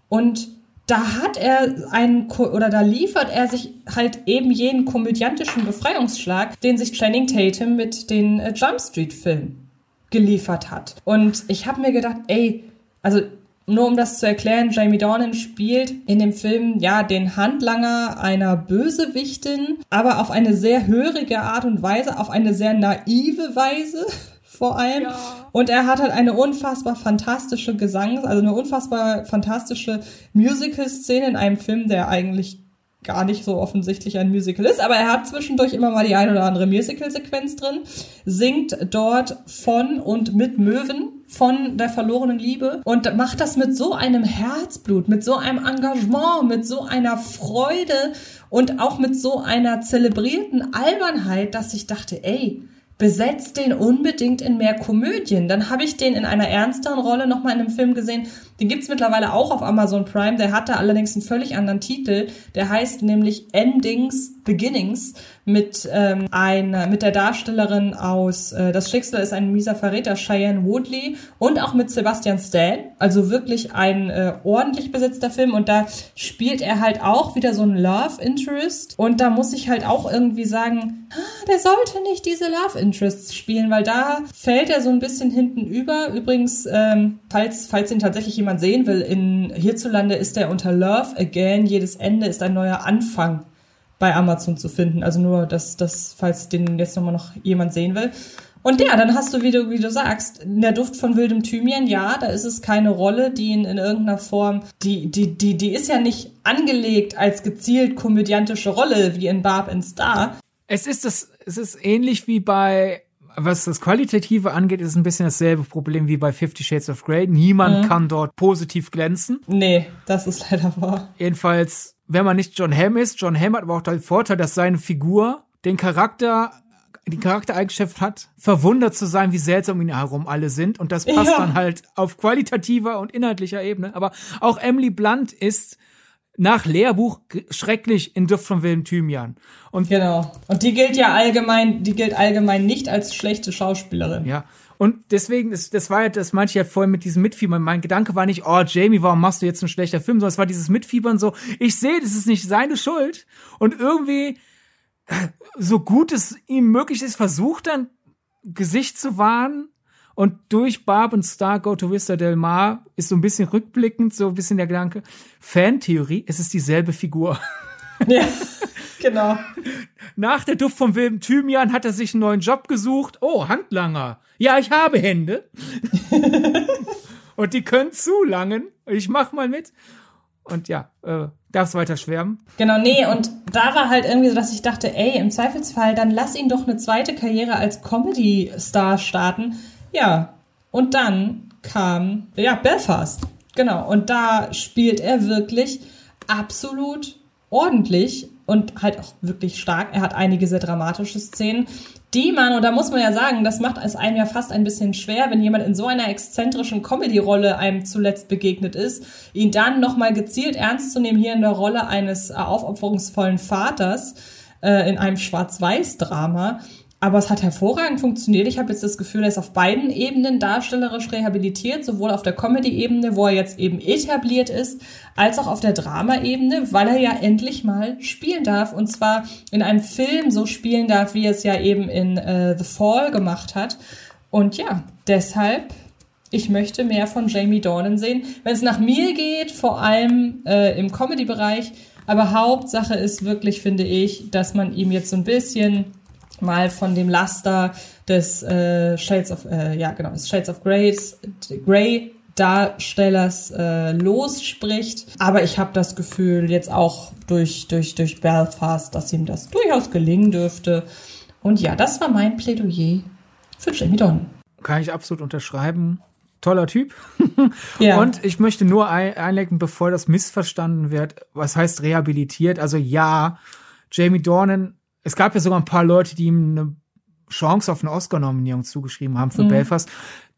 Und da hat er einen, oder da liefert er sich halt eben jenen komödiantischen Befreiungsschlag, den sich Channing Tatum mit den äh, Jump Street Filmen geliefert hat. Und ich habe mir gedacht, ey, also nur um das zu erklären, Jamie Dornan spielt in dem Film ja den Handlanger einer Bösewichtin, aber auf eine sehr hörige Art und Weise, auf eine sehr naive Weise vor allem. Ja. Und er hat halt eine unfassbar fantastische Gesangs-, also eine unfassbar fantastische Musical-Szene in einem Film, der eigentlich gar nicht so offensichtlich ein Musical ist, aber er hat zwischendurch immer mal die ein oder andere Musical-Sequenz drin, singt dort von und mit Möwen von der verlorenen Liebe und macht das mit so einem Herzblut, mit so einem Engagement, mit so einer Freude und auch mit so einer zelebrierten Albernheit, dass ich dachte, ey, besetzt den unbedingt in mehr Komödien. Dann habe ich den in einer ernsteren Rolle nochmal in einem Film gesehen. Den gibt's mittlerweile auch auf Amazon Prime. Der hatte allerdings einen völlig anderen Titel. Der heißt nämlich Endings Beginnings mit ähm, einer mit der Darstellerin aus äh, Das Schicksal ist ein mieser Verräter Cheyenne Woodley und auch mit Sebastian Stan, also wirklich ein äh, ordentlich besetzter Film und da spielt er halt auch wieder so ein Love Interest und da muss ich halt auch irgendwie sagen, ah, der sollte nicht diese Love Interests spielen, weil da fällt er so ein bisschen hinten über. Übrigens, ähm, falls falls ihn tatsächlich jemand sehen will, in hierzulande ist er unter Love Again. Jedes Ende ist ein neuer Anfang bei Amazon zu finden. Also nur, dass, dass falls den jetzt nochmal noch jemand sehen will. Und ja, dann hast du, wie du, wie du sagst, der Duft von wildem Thymian, ja, da ist es keine Rolle, die ihn in irgendeiner Form, die, die, die, die ist ja nicht angelegt als gezielt komödiantische Rolle, wie in Barb and Star. Es ist das, es ist ähnlich wie bei, was das Qualitative angeht, ist ein bisschen dasselbe Problem wie bei Fifty Shades of Grey. Niemand mhm. kann dort positiv glänzen. Nee, das ist leider wahr. Jedenfalls wenn man nicht John Hamm ist. John Hamm hat aber auch den Vorteil, dass seine Figur den Charakter die Charaktereigenschaft hat, verwundert zu sein, wie seltsam um ihn herum alle sind. Und das passt ja. dann halt auf qualitativer und inhaltlicher Ebene. Aber auch Emily Blunt ist nach Lehrbuch schrecklich in Duft von Wilhelm Thymian. Und genau. Und die gilt ja allgemein, die gilt allgemein nicht als schlechte Schauspielerin. Ja. Und deswegen, das, das war ja, das meinte ich ja vorhin mit diesem Mitfiebern. Mein Gedanke war nicht, oh, Jamie, warum machst du jetzt ein schlechter Film? Sondern es war dieses Mitfiebern so, ich sehe, das ist nicht seine Schuld. Und irgendwie, so gut es ihm möglich ist, versucht dann Gesicht zu wahren. Und durch Barb und Star Go to Vista Del Mar ist so ein bisschen rückblickend, so ein bisschen der Gedanke, Fantheorie, es ist dieselbe Figur. Ja. Genau. Nach der Duft von Wilhelm Thymian hat er sich einen neuen Job gesucht. Oh, Handlanger. Ja, ich habe Hände. und die können zulangen. Ich mach mal mit. Und ja, äh, darfst weiter schwärmen. Genau, nee, und da war halt irgendwie so, dass ich dachte, ey, im Zweifelsfall, dann lass ihn doch eine zweite Karriere als Comedy-Star starten. Ja, und dann kam, ja, Belfast. Genau, und da spielt er wirklich absolut ordentlich und halt auch wirklich stark. Er hat einige sehr dramatische Szenen, die man, und da muss man ja sagen, das macht es einem ja fast ein bisschen schwer, wenn jemand in so einer exzentrischen Comedy-Rolle einem zuletzt begegnet ist, ihn dann nochmal gezielt ernst zu nehmen, hier in der Rolle eines äh, aufopferungsvollen Vaters äh, in einem Schwarz-Weiß-Drama. Aber es hat hervorragend funktioniert. Ich habe jetzt das Gefühl, er ist auf beiden Ebenen darstellerisch rehabilitiert, sowohl auf der Comedy-Ebene, wo er jetzt eben etabliert ist, als auch auf der Drama-Ebene, weil er ja endlich mal spielen darf. Und zwar in einem Film so spielen darf, wie er es ja eben in äh, The Fall gemacht hat. Und ja, deshalb, ich möchte mehr von Jamie Dornan sehen. Wenn es nach mir geht, vor allem äh, im Comedy-Bereich. Aber Hauptsache ist wirklich, finde ich, dass man ihm jetzt so ein bisschen mal von dem Laster des äh, Shades of, äh, ja genau, des Shades of Grays, Grey Darstellers äh, losspricht. Aber ich habe das Gefühl, jetzt auch durch, durch, durch Belfast, dass ihm das durchaus gelingen dürfte. Und ja, das war mein Plädoyer für Jamie Donn. Kann ich absolut unterschreiben. Toller Typ. ja. Und ich möchte nur einlenken, bevor das missverstanden wird. Was heißt rehabilitiert? Also ja, Jamie Dornan es gab ja sogar ein paar Leute, die ihm eine Chance auf eine Oscar-Nominierung zugeschrieben haben für mhm. Belfast.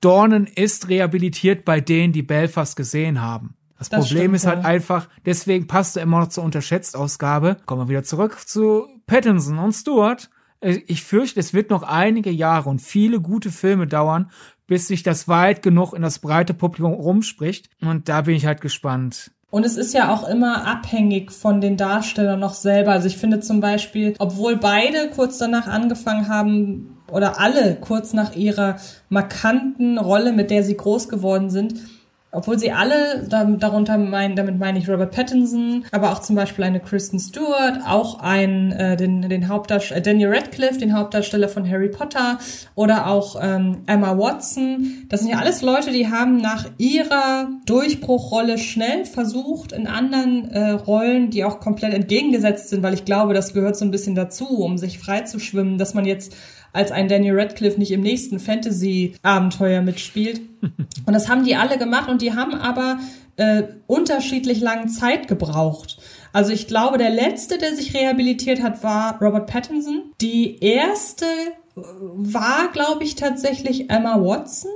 Dornen ist rehabilitiert bei denen, die Belfast gesehen haben. Das, das Problem stimmt, ist halt ja. einfach, deswegen passt er immer noch zur Unterschätzt-Ausgabe. Kommen wir wieder zurück zu Pattinson und Stewart. Ich fürchte, es wird noch einige Jahre und viele gute Filme dauern, bis sich das weit genug in das breite Publikum rumspricht. Und da bin ich halt gespannt. Und es ist ja auch immer abhängig von den Darstellern noch selber. Also ich finde zum Beispiel, obwohl beide kurz danach angefangen haben oder alle kurz nach ihrer markanten Rolle, mit der sie groß geworden sind, obwohl sie alle, darunter meinen, damit meine ich Robert Pattinson, aber auch zum Beispiel eine Kristen Stewart, auch ein, äh, den, den Hauptdarsteller, äh, Daniel Radcliffe, den Hauptdarsteller von Harry Potter oder auch ähm, Emma Watson. Das sind ja alles Leute, die haben nach ihrer Durchbruchrolle schnell versucht, in anderen äh, Rollen, die auch komplett entgegengesetzt sind, weil ich glaube, das gehört so ein bisschen dazu, um sich frei zu schwimmen, dass man jetzt als ein Daniel Radcliffe nicht im nächsten Fantasy-Abenteuer mitspielt. Und das haben die alle gemacht und die haben aber äh, unterschiedlich lange Zeit gebraucht. Also ich glaube, der letzte, der sich rehabilitiert hat, war Robert Pattinson. Die erste war, glaube ich, tatsächlich Emma Watson.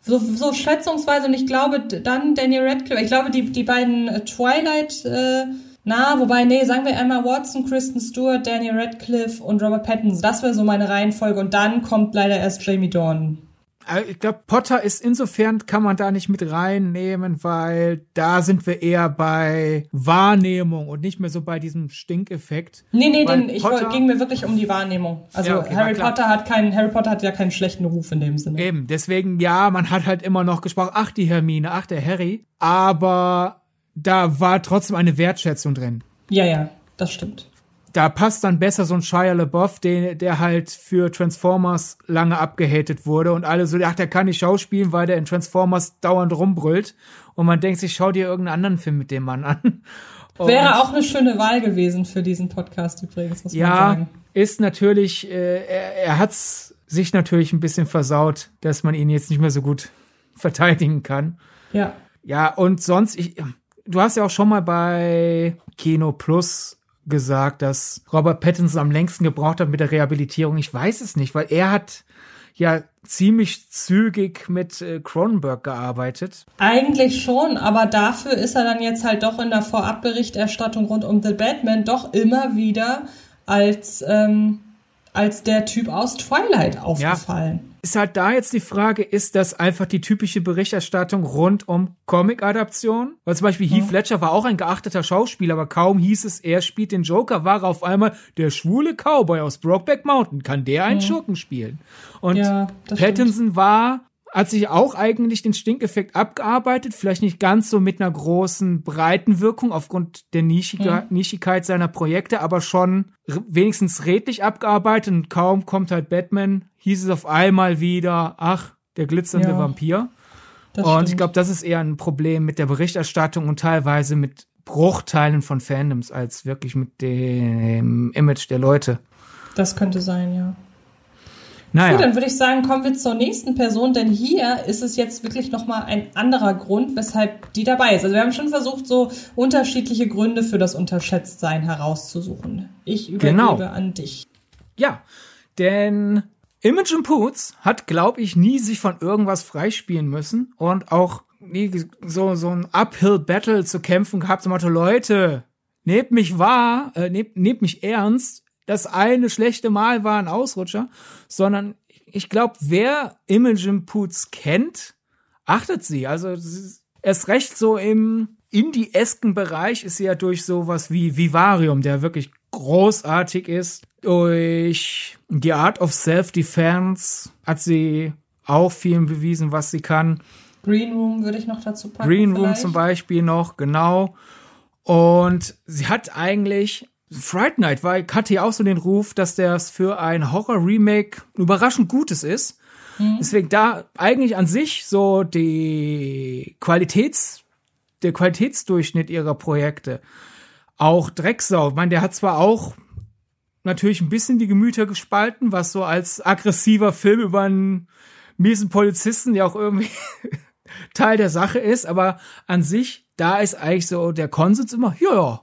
So, so schätzungsweise und ich glaube dann Daniel Radcliffe. Ich glaube, die, die beiden Twilight äh, na, wobei, nee, sagen wir Emma Watson, Kristen Stewart, Daniel Radcliffe und Robert Pattinson. Das wäre so meine Reihenfolge. Und dann kommt leider erst Jamie Dorn. Äh, ich glaube, Potter ist insofern kann man da nicht mit reinnehmen, weil da sind wir eher bei Wahrnehmung und nicht mehr so bei diesem Stinkeffekt. Nee, nee, denn ich Potter, ging mir wirklich um die Wahrnehmung. Also ja, okay, Harry Potter hat keinen, Harry Potter hat ja keinen schlechten Ruf in dem Sinne. Eben, deswegen, ja, man hat halt immer noch gesprochen, ach, die Hermine, ach, der Harry. Aber da war trotzdem eine Wertschätzung drin. Ja, ja, das stimmt. Da passt dann besser so ein Shia LaBeouf, der, der halt für Transformers lange abgehatet wurde und alle so, ach, der kann nicht schauspielen, weil der in Transformers dauernd rumbrüllt. Und man denkt sich, schau dir irgendeinen anderen Film mit dem Mann an. Und Wäre auch eine schöne Wahl gewesen für diesen Podcast übrigens, muss ja, man sagen. Ja, ist natürlich, äh, er, er hat's sich natürlich ein bisschen versaut, dass man ihn jetzt nicht mehr so gut verteidigen kann. Ja. Ja, und sonst, ich, du hast ja auch schon mal bei Kino Plus gesagt, dass Robert Pattinson am längsten gebraucht hat mit der Rehabilitierung. Ich weiß es nicht, weil er hat ja ziemlich zügig mit äh, Cronenberg gearbeitet. Eigentlich schon, aber dafür ist er dann jetzt halt doch in der Vorabberichterstattung rund um The Batman doch immer wieder als, ähm, als der Typ aus Twilight aufgefallen. Ja ist halt da jetzt die Frage, ist das einfach die typische Berichterstattung rund um Comic-Adaption? Weil zum Beispiel Heath Ledger war auch ein geachteter Schauspieler, aber kaum hieß es, er spielt den Joker, war auf einmal der schwule Cowboy aus Brokeback Mountain. Kann der einen mhm. Schurken spielen? Und ja, Pattinson stimmt. war hat sich auch eigentlich den Stinkeffekt abgearbeitet, vielleicht nicht ganz so mit einer großen breiten Wirkung aufgrund der Nischiga, mhm. Nischigkeit seiner Projekte, aber schon wenigstens redlich abgearbeitet und kaum kommt halt Batman, hieß es auf einmal wieder, ach, der glitzernde ja, Vampir. Und stimmt. ich glaube, das ist eher ein Problem mit der Berichterstattung und teilweise mit Bruchteilen von Fandoms als wirklich mit dem Image der Leute. Das könnte sein, ja. Naja. Gut, dann würde ich sagen, kommen wir zur nächsten Person, denn hier ist es jetzt wirklich nochmal ein anderer Grund, weshalb die dabei ist. Also wir haben schon versucht, so unterschiedliche Gründe für das Unterschätztsein herauszusuchen. Ich übergebe genau. an dich. Ja, denn Imogen Poots hat, glaube ich, nie sich von irgendwas freispielen müssen und auch nie so, so ein Uphill-Battle zu kämpfen gehabt, so Motto, Leute, nehmt mich wahr, äh, nehmt, nehmt mich ernst, das eine schlechte Mal war ein Ausrutscher, sondern ich glaube, wer Imogen Poots kennt, achtet sie. Also erst recht so im Indie-esken Bereich ist sie ja durch sowas wie Vivarium, der wirklich großartig ist. Durch The Art of Self-Defense hat sie auch vielen bewiesen, was sie kann. Green Room würde ich noch dazu packen. Green Room vielleicht. zum Beispiel noch, genau. Und sie hat eigentlich Fright Night war, hatte ja auch so den Ruf, dass das für ein Horror-Remake überraschend Gutes ist. Mhm. Deswegen da eigentlich an sich so die Qualitäts, der Qualitätsdurchschnitt ihrer Projekte. Auch Drecksau, ich meine, der hat zwar auch natürlich ein bisschen die Gemüter gespalten, was so als aggressiver Film über einen miesen Polizisten ja auch irgendwie Teil der Sache ist, aber an sich, da ist eigentlich so der Konsens immer, ja, ja,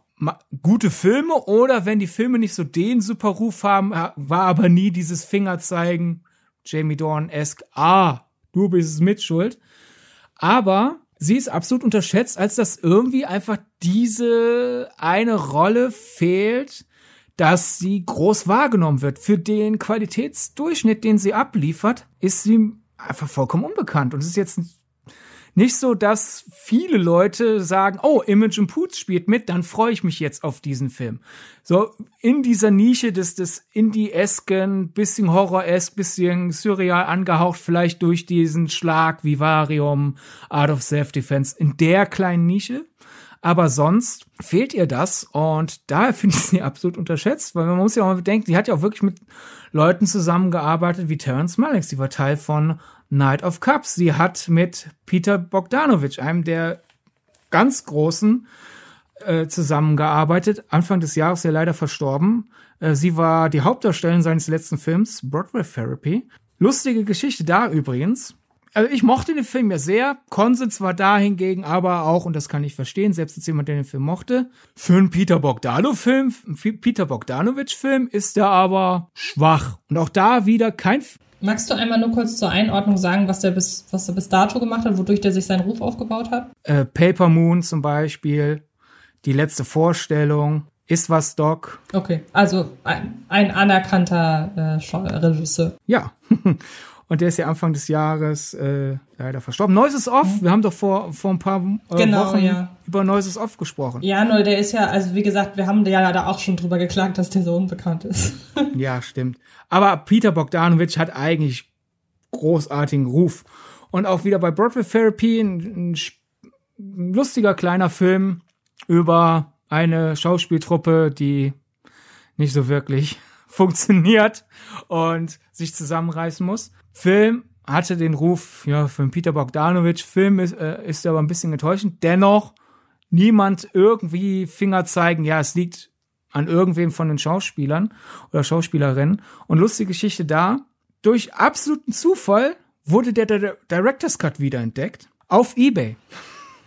gute Filme oder wenn die Filme nicht so den super Ruf haben, war aber nie dieses Fingerzeigen, Jamie Dorn-esque, ah, du bist es mitschuld. Aber sie ist absolut unterschätzt, als dass irgendwie einfach diese eine Rolle fehlt, dass sie groß wahrgenommen wird. Für den Qualitätsdurchschnitt, den sie abliefert, ist sie einfach vollkommen unbekannt. Und es ist jetzt nicht so, dass viele Leute sagen, oh, Imogen Poots spielt mit, dann freue ich mich jetzt auf diesen Film. So in dieser Nische des, des Indie-esken, bisschen Horror-esk, bisschen surreal angehaucht, vielleicht durch diesen Schlag Vivarium, Art of Self-Defense, in der kleinen Nische. Aber sonst fehlt ihr das und daher finde ich sie absolut unterschätzt, weil man muss ja auch bedenken, sie hat ja auch wirklich mit Leuten zusammengearbeitet wie Terence Malick. Sie war Teil von Night of Cups. Sie hat mit Peter Bogdanovich, einem der ganz großen, äh, zusammengearbeitet. Anfang des Jahres ja leider verstorben. Äh, sie war die Hauptdarstellerin seines letzten Films, Broadway Therapy. Lustige Geschichte da übrigens. Also ich mochte den Film ja sehr. Konsens war da hingegen aber auch, und das kann ich verstehen, selbst als jemand, der den Film mochte, für einen Peter Bogdanov-Film, Peter Bogdanovich-Film ist er aber schwach. Und auch da wieder kein Magst du einmal nur kurz zur Einordnung sagen, was der bis, was er bis dato gemacht hat, wodurch der sich seinen Ruf aufgebaut hat? Äh, Paper Moon zum Beispiel, die letzte Vorstellung, ist was Doc. Okay, also ein, ein anerkannter äh, Regisseur. Ja. Und der ist ja Anfang des Jahres äh, leider verstorben. Neues Off. Wir haben doch vor, vor ein paar äh, genau, Wochen ja. über Neues Off gesprochen. Ja, nur der ist ja, also wie gesagt, wir haben ja da auch schon drüber geklagt, dass der so unbekannt ist. ja, stimmt. Aber Peter Bogdanovich hat eigentlich großartigen Ruf. Und auch wieder bei Broadway Therapy ein, ein lustiger kleiner Film über eine Schauspieltruppe, die nicht so wirklich funktioniert und sich zusammenreißen muss. Film hatte den Ruf, ja, für Peter Bogdanovich, Film ist, äh, ist aber ein bisschen enttäuschend. Dennoch, niemand irgendwie Finger zeigen, ja, es liegt an irgendwem von den Schauspielern oder Schauspielerinnen. Und lustige Geschichte da, durch absoluten Zufall wurde der, der Director's Cut wiederentdeckt auf Ebay.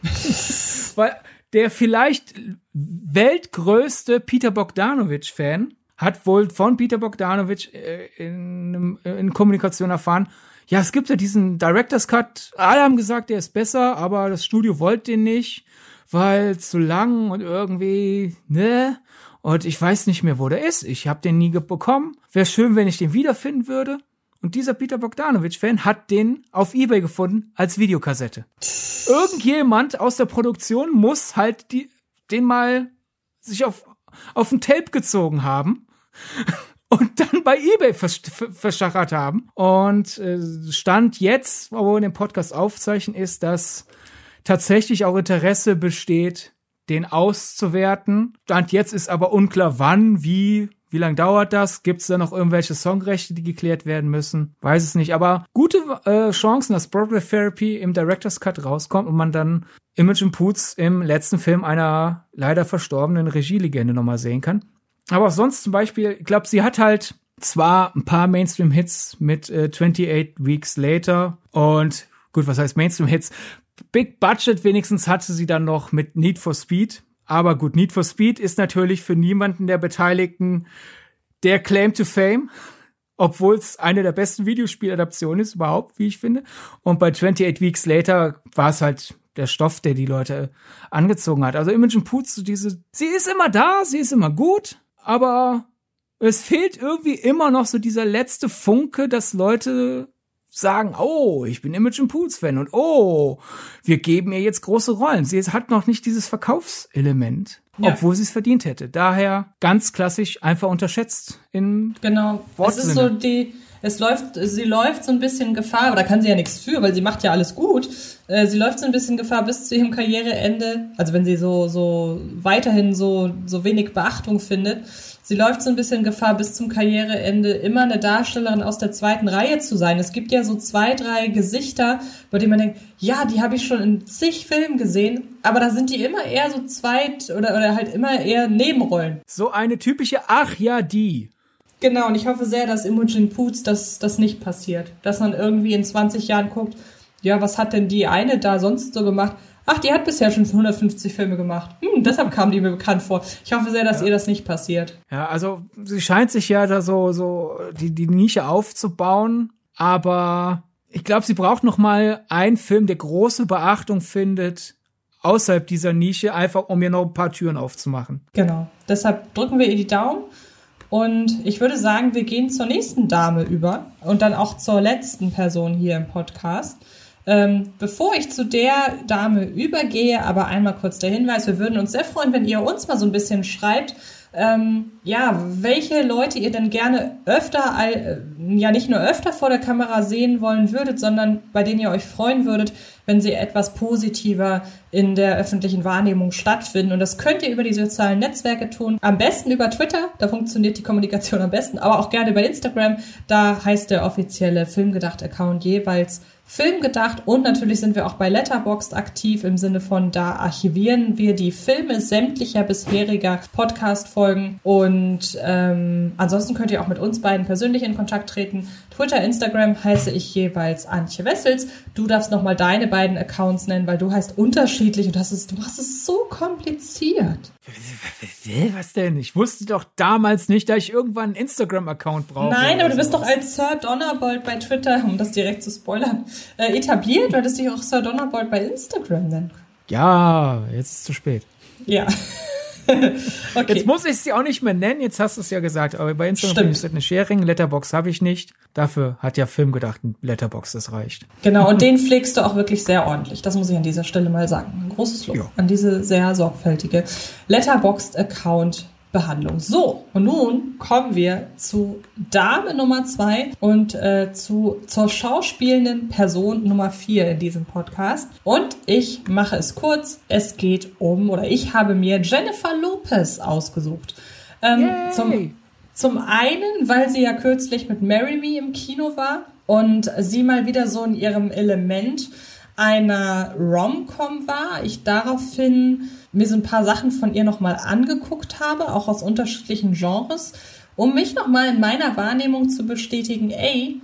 Weil der vielleicht weltgrößte Peter Bogdanovich-Fan hat wohl von Peter Bogdanovich äh, in, in Kommunikation erfahren, ja, es gibt ja diesen Director's Cut. Alle haben gesagt, der ist besser, aber das Studio wollte den nicht, weil zu lang und irgendwie, ne? Und ich weiß nicht mehr, wo der ist. Ich habe den nie bekommen. Wäre schön, wenn ich den wiederfinden würde. Und dieser Peter Bogdanovich-Fan hat den auf Ebay gefunden als Videokassette. Irgendjemand aus der Produktion muss halt die, den mal sich auf, auf ein Tape gezogen haben und dann bei eBay verschachert haben. Und äh, Stand jetzt, wo wir den Podcast aufzeichnen, ist, dass tatsächlich auch Interesse besteht, den auszuwerten. Stand jetzt ist aber unklar, wann, wie, wie lange dauert das? Gibt es da noch irgendwelche Songrechte, die geklärt werden müssen? Weiß es nicht. Aber gute äh, Chancen, dass Broadway Therapy im Director's Cut rauskommt und man dann Imogen Poots im letzten Film einer leider verstorbenen Regielegende nochmal sehen kann. Aber sonst zum Beispiel, ich glaube, sie hat halt zwar ein paar Mainstream-Hits mit äh, 28 Weeks Later und gut, was heißt Mainstream-Hits? Big Budget wenigstens hatte sie dann noch mit Need for Speed. Aber gut, Need for Speed ist natürlich für niemanden der Beteiligten der Claim to Fame, obwohl es eine der besten Videospieladaptionen ist überhaupt, wie ich finde. Und bei 28 Weeks Later war es halt der Stoff, der die Leute angezogen hat. Also Imogen Poots, so diese, sie ist immer da, sie ist immer gut, aber es fehlt irgendwie immer noch so dieser letzte Funke, dass Leute sagen, oh, ich bin Imogen Pools Fan und oh, wir geben ihr jetzt große Rollen. Sie hat noch nicht dieses Verkaufselement, ja. obwohl sie es verdient hätte. Daher ganz klassisch einfach unterschätzt in Genau. Wortsinne. Es ist so die es läuft, sie läuft so ein bisschen Gefahr, aber da kann sie ja nichts für, weil sie macht ja alles gut. Äh, sie läuft so ein bisschen Gefahr bis zu ihrem Karriereende, also wenn sie so, so weiterhin so, so wenig Beachtung findet. Sie läuft so ein bisschen Gefahr bis zum Karriereende immer eine Darstellerin aus der zweiten Reihe zu sein. Es gibt ja so zwei, drei Gesichter, bei denen man denkt, ja, die habe ich schon in zig Filmen gesehen, aber da sind die immer eher so zweit oder, oder halt immer eher Nebenrollen. So eine typische Ach ja, die. Genau, und ich hoffe sehr, dass Imogen Poots das, das nicht passiert. Dass man irgendwie in 20 Jahren guckt, ja, was hat denn die eine da sonst so gemacht? Ach, die hat bisher schon 150 Filme gemacht. Hm, deshalb kam die mir bekannt vor. Ich hoffe sehr, dass ja. ihr das nicht passiert. Ja, also sie scheint sich ja da so, so die, die Nische aufzubauen, aber ich glaube, sie braucht noch mal einen Film, der große Beachtung findet außerhalb dieser Nische, einfach um ihr noch ein paar Türen aufzumachen. Genau. Deshalb drücken wir ihr die Daumen. Und ich würde sagen, wir gehen zur nächsten Dame über und dann auch zur letzten Person hier im Podcast. Ähm, bevor ich zu der Dame übergehe, aber einmal kurz der Hinweis, wir würden uns sehr freuen, wenn ihr uns mal so ein bisschen schreibt, ähm, ja, welche Leute ihr denn gerne öfter, äh, ja nicht nur öfter vor der Kamera sehen wollen würdet, sondern bei denen ihr euch freuen würdet, wenn sie etwas positiver in der öffentlichen Wahrnehmung stattfinden. Und das könnt ihr über die sozialen Netzwerke tun. Am besten über Twitter, da funktioniert die Kommunikation am besten, aber auch gerne über Instagram. Da heißt der offizielle Filmgedacht-Account jeweils Film gedacht und natürlich sind wir auch bei Letterboxd aktiv im Sinne von, da archivieren wir die Filme sämtlicher bisheriger Podcast-Folgen und ähm, ansonsten könnt ihr auch mit uns beiden persönlich in Kontakt treten. Twitter, Instagram heiße ich jeweils Antje Wessels. Du darfst nochmal deine beiden Accounts nennen, weil du heißt unterschiedlich und das ist, du machst es so kompliziert. Was denn? Ich wusste doch damals nicht, dass ich irgendwann einen Instagram-Account brauche. Nein, aber du bist doch als Sir Donnerbold bei Twitter, um das direkt zu spoilern, äh, etabliert. Du hättest dich auch Sir Donnerbold bei Instagram nennen. Ja, jetzt ist es zu spät. Ja. okay. Jetzt muss ich sie auch nicht mehr nennen, jetzt hast du es ja gesagt, aber bei Instagram Stimmt. ist eine Sharing, Letterbox habe ich nicht. Dafür hat ja Film gedacht, ein Letterbox, das reicht. Genau, und den pflegst du auch wirklich sehr ordentlich. Das muss ich an dieser Stelle mal sagen. Ein großes Lob ja. an diese sehr sorgfältige Letterboxd-Account Behandlung. So, und nun kommen wir zu Dame Nummer zwei und äh, zu, zur schauspielenden Person Nummer vier in diesem Podcast. Und ich mache es kurz. Es geht um, oder ich habe mir Jennifer Lopez ausgesucht. Ähm, zum, zum einen, weil sie ja kürzlich mit Marry Me im Kino war und sie mal wieder so in ihrem Element einer Rom-Com war. Ich daraufhin mir so ein paar Sachen von ihr nochmal angeguckt habe, auch aus unterschiedlichen Genres, um mich nochmal in meiner Wahrnehmung zu bestätigen, ey,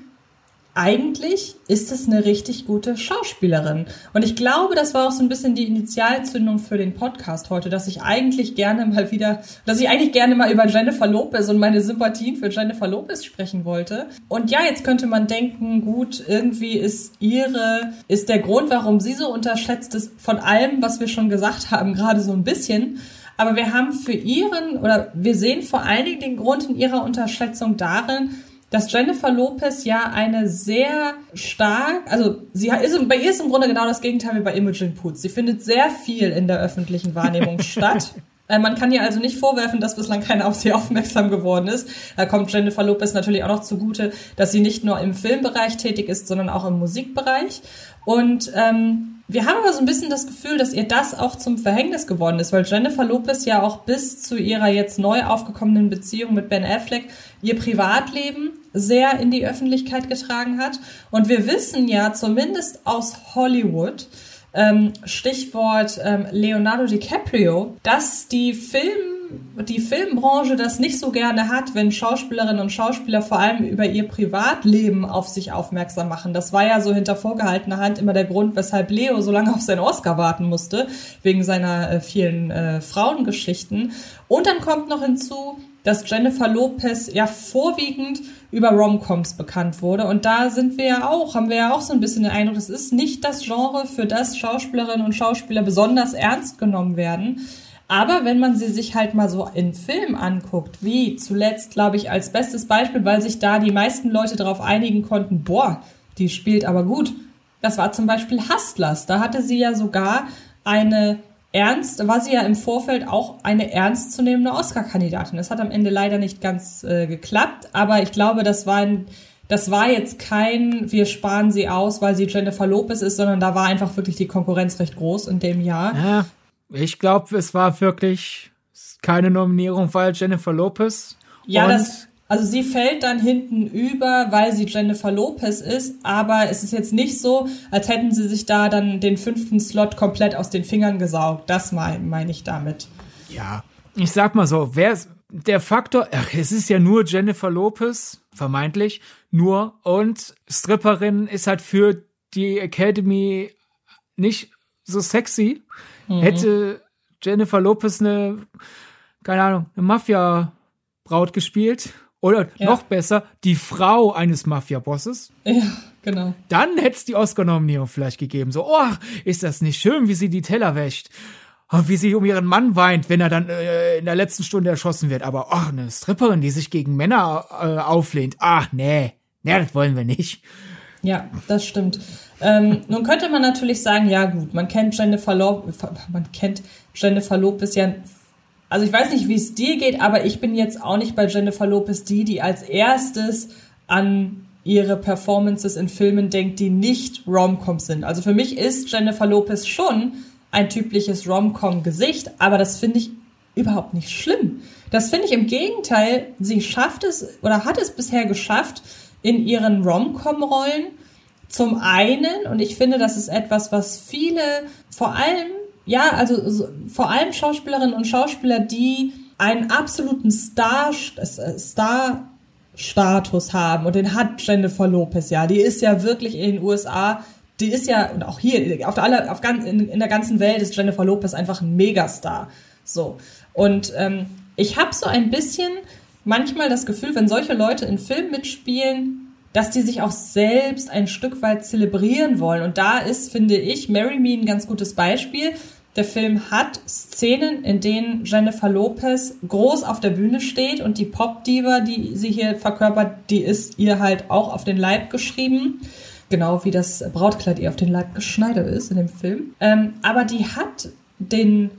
eigentlich ist es eine richtig gute Schauspielerin. Und ich glaube, das war auch so ein bisschen die Initialzündung für den Podcast heute, dass ich eigentlich gerne mal wieder, dass ich eigentlich gerne mal über Jennifer Lopez und meine Sympathien für Jennifer Lopez sprechen wollte. Und ja, jetzt könnte man denken, gut, irgendwie ist ihre, ist der Grund, warum sie so unterschätzt ist, von allem, was wir schon gesagt haben, gerade so ein bisschen. Aber wir haben für ihren, oder wir sehen vor allen Dingen den Grund in ihrer Unterschätzung darin, dass Jennifer Lopez ja eine sehr stark, also sie ist, bei ihr ist im Grunde genau das Gegenteil wie bei Imogen Poots. Sie findet sehr viel in der öffentlichen Wahrnehmung statt. Äh, man kann ihr also nicht vorwerfen, dass bislang keiner auf sie aufmerksam geworden ist. Da kommt Jennifer Lopez natürlich auch noch zugute, dass sie nicht nur im Filmbereich tätig ist, sondern auch im Musikbereich. Und ähm, wir haben aber so ein bisschen das Gefühl, dass ihr das auch zum Verhängnis geworden ist, weil Jennifer Lopez ja auch bis zu ihrer jetzt neu aufgekommenen Beziehung mit Ben Affleck ihr Privatleben sehr in die Öffentlichkeit getragen hat. Und wir wissen ja zumindest aus Hollywood, ähm, Stichwort ähm, Leonardo DiCaprio, dass die Film die Filmbranche das nicht so gerne hat, wenn Schauspielerinnen und Schauspieler vor allem über ihr Privatleben auf sich aufmerksam machen. Das war ja so hinter vorgehaltener Hand immer der Grund, weshalb Leo so lange auf seinen Oscar warten musste, wegen seiner äh, vielen äh, Frauengeschichten. Und dann kommt noch hinzu, dass Jennifer Lopez ja vorwiegend über Romcoms bekannt wurde. Und da sind wir ja auch, haben wir ja auch so ein bisschen den Eindruck, das ist nicht das Genre, für das Schauspielerinnen und Schauspieler besonders ernst genommen werden. Aber wenn man sie sich halt mal so in Film anguckt, wie zuletzt, glaube ich, als bestes Beispiel, weil sich da die meisten Leute darauf einigen konnten, boah, die spielt aber gut. Das war zum Beispiel Hustlers. Da hatte sie ja sogar eine ernst, war sie ja im Vorfeld auch eine ernstzunehmende Oscar-Kandidatin. Das hat am Ende leider nicht ganz äh, geklappt, aber ich glaube, das war ein, das war jetzt kein, wir sparen sie aus, weil sie Jennifer Lopez ist, sondern da war einfach wirklich die Konkurrenz recht groß in dem Jahr. Ja. Ich glaube, es war wirklich keine Nominierung, weil Jennifer Lopez. Ja, das, also sie fällt dann hinten über, weil sie Jennifer Lopez ist, aber es ist jetzt nicht so, als hätten sie sich da dann den fünften Slot komplett aus den Fingern gesaugt. Das meine mein ich damit. Ja, ich sag mal so, wer der Faktor, ach, es ist ja nur Jennifer Lopez, vermeintlich, nur und Stripperin ist halt für die Academy nicht so sexy. Mhm. Hätte Jennifer Lopez eine, keine Ahnung, eine Mafia-Braut gespielt oder ja. noch besser, die Frau eines Mafia-Bosses. Ja, genau. Dann hätte es die Oscar-Nominierung vielleicht gegeben. So, oh, ist das nicht schön, wie sie die Teller wäscht. Und oh, wie sie um ihren Mann weint, wenn er dann äh, in der letzten Stunde erschossen wird. Aber, oh, eine Stripperin, die sich gegen Männer äh, auflehnt. Ah, nee. Nee, das wollen wir nicht. Ja, das stimmt. Ähm, nun könnte man natürlich sagen, ja gut, man kennt Jennifer Lopez, man kennt Jennifer Lopez ja also ich weiß nicht, wie es dir geht, aber ich bin jetzt auch nicht bei Jennifer Lopez die, die als erstes an ihre Performances in Filmen denkt, die nicht Rom-Com sind. Also für mich ist Jennifer Lopez schon ein typisches Rom-Com-Gesicht, aber das finde ich überhaupt nicht schlimm. Das finde ich im Gegenteil, sie schafft es oder hat es bisher geschafft, in ihren Rom-Com-Rollen zum einen, und ich finde, das ist etwas, was viele, vor allem ja, also so, vor allem Schauspielerinnen und Schauspieler, die einen absoluten Star, Star Status haben und den hat Jennifer Lopez ja. Die ist ja wirklich in den USA, die ist ja und auch hier auf der aller, auf in, in der ganzen Welt ist Jennifer Lopez einfach ein Megastar. So und ähm, ich habe so ein bisschen manchmal das Gefühl, wenn solche Leute in Filmen mitspielen, dass die sich auch selbst ein Stück weit zelebrieren wollen. Und da ist, finde ich, Mary Me ein ganz gutes Beispiel. Der Film hat Szenen, in denen Jennifer Lopez groß auf der Bühne steht und die Pop-Diva, die sie hier verkörpert, die ist ihr halt auch auf den Leib geschrieben. Genau wie das Brautkleid ihr auf den Leib geschneidert ist in dem Film. Ähm, aber die hat den,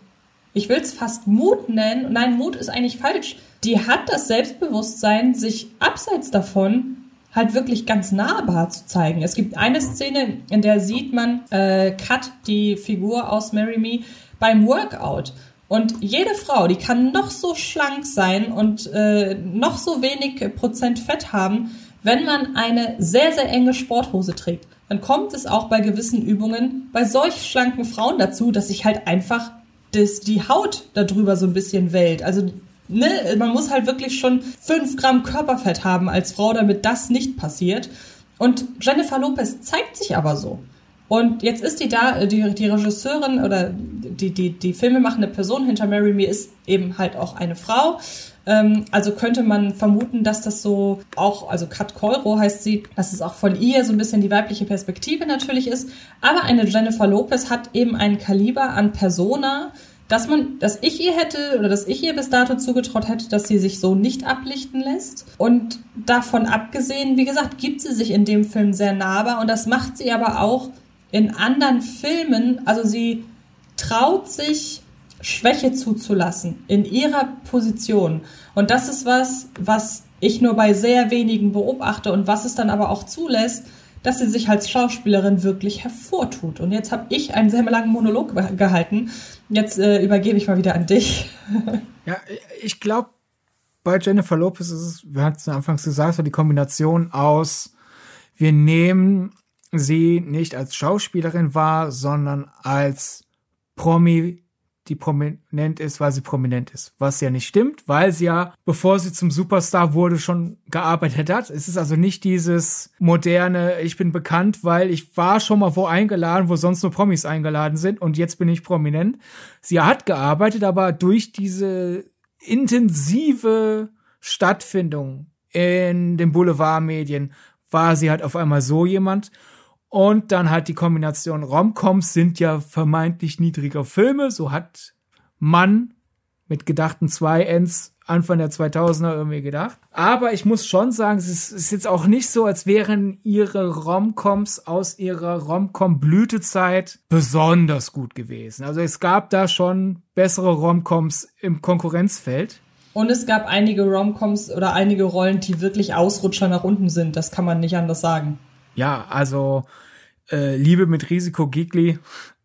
ich will es fast Mut nennen, nein, Mut ist eigentlich falsch. Die hat das Selbstbewusstsein, sich abseits davon halt wirklich ganz nahbar zu zeigen. Es gibt eine Szene, in der sieht man äh, Kat, die Figur aus Marry Me, beim Workout. Und jede Frau, die kann noch so schlank sein und äh, noch so wenig Prozent Fett haben, wenn man eine sehr, sehr enge Sporthose trägt. Dann kommt es auch bei gewissen Übungen bei solch schlanken Frauen dazu, dass sich halt einfach das, die Haut darüber so ein bisschen wellt. Also ne, man muss halt wirklich schon fünf Gramm Körperfett haben als Frau, damit das nicht passiert. Und Jennifer Lopez zeigt sich aber so. Und jetzt ist die da, die, die Regisseurin oder die, die, die filmemachende Person hinter Mary Me ist eben halt auch eine Frau. Ähm, also könnte man vermuten, dass das so auch, also Kat Coiro heißt sie, dass es auch von ihr so ein bisschen die weibliche Perspektive natürlich ist. Aber eine Jennifer Lopez hat eben ein Kaliber an Persona, dass man, dass ich ihr hätte oder dass ich ihr bis dato zugetraut hätte, dass sie sich so nicht ablichten lässt. Und davon abgesehen, wie gesagt, gibt sie sich in dem Film sehr nahbar und das macht sie aber auch in anderen Filmen. Also sie traut sich Schwäche zuzulassen in ihrer Position. Und das ist was, was ich nur bei sehr wenigen beobachte und was es dann aber auch zulässt, dass sie sich als Schauspielerin wirklich hervortut. Und jetzt habe ich einen sehr langen Monolog gehalten. Jetzt äh, übergebe ich mal wieder an dich. ja, ich glaube, bei Jennifer Lopez ist es, wir hatten es anfangs gesagt, so die Kombination aus, wir nehmen sie nicht als Schauspielerin wahr, sondern als Promi die prominent ist, weil sie prominent ist. Was ja nicht stimmt, weil sie ja, bevor sie zum Superstar wurde, schon gearbeitet hat. Es ist also nicht dieses moderne, ich bin bekannt, weil ich war schon mal wo eingeladen, wo sonst nur Promis eingeladen sind und jetzt bin ich prominent. Sie hat gearbeitet, aber durch diese intensive Stattfindung in den Boulevardmedien war sie halt auf einmal so jemand und dann halt die Kombination Romcoms sind ja vermeintlich niedriger Filme. So hat man mit gedachten zwei Ends Anfang der 2000er irgendwie gedacht. Aber ich muss schon sagen, es ist jetzt auch nicht so, als wären ihre Romcoms aus ihrer Romcom-Blütezeit besonders gut gewesen. Also es gab da schon bessere Romcoms im Konkurrenzfeld. Und es gab einige Romcoms oder einige Rollen, die wirklich Ausrutscher nach unten sind. Das kann man nicht anders sagen. Ja, also äh, Liebe mit Risiko Gigli.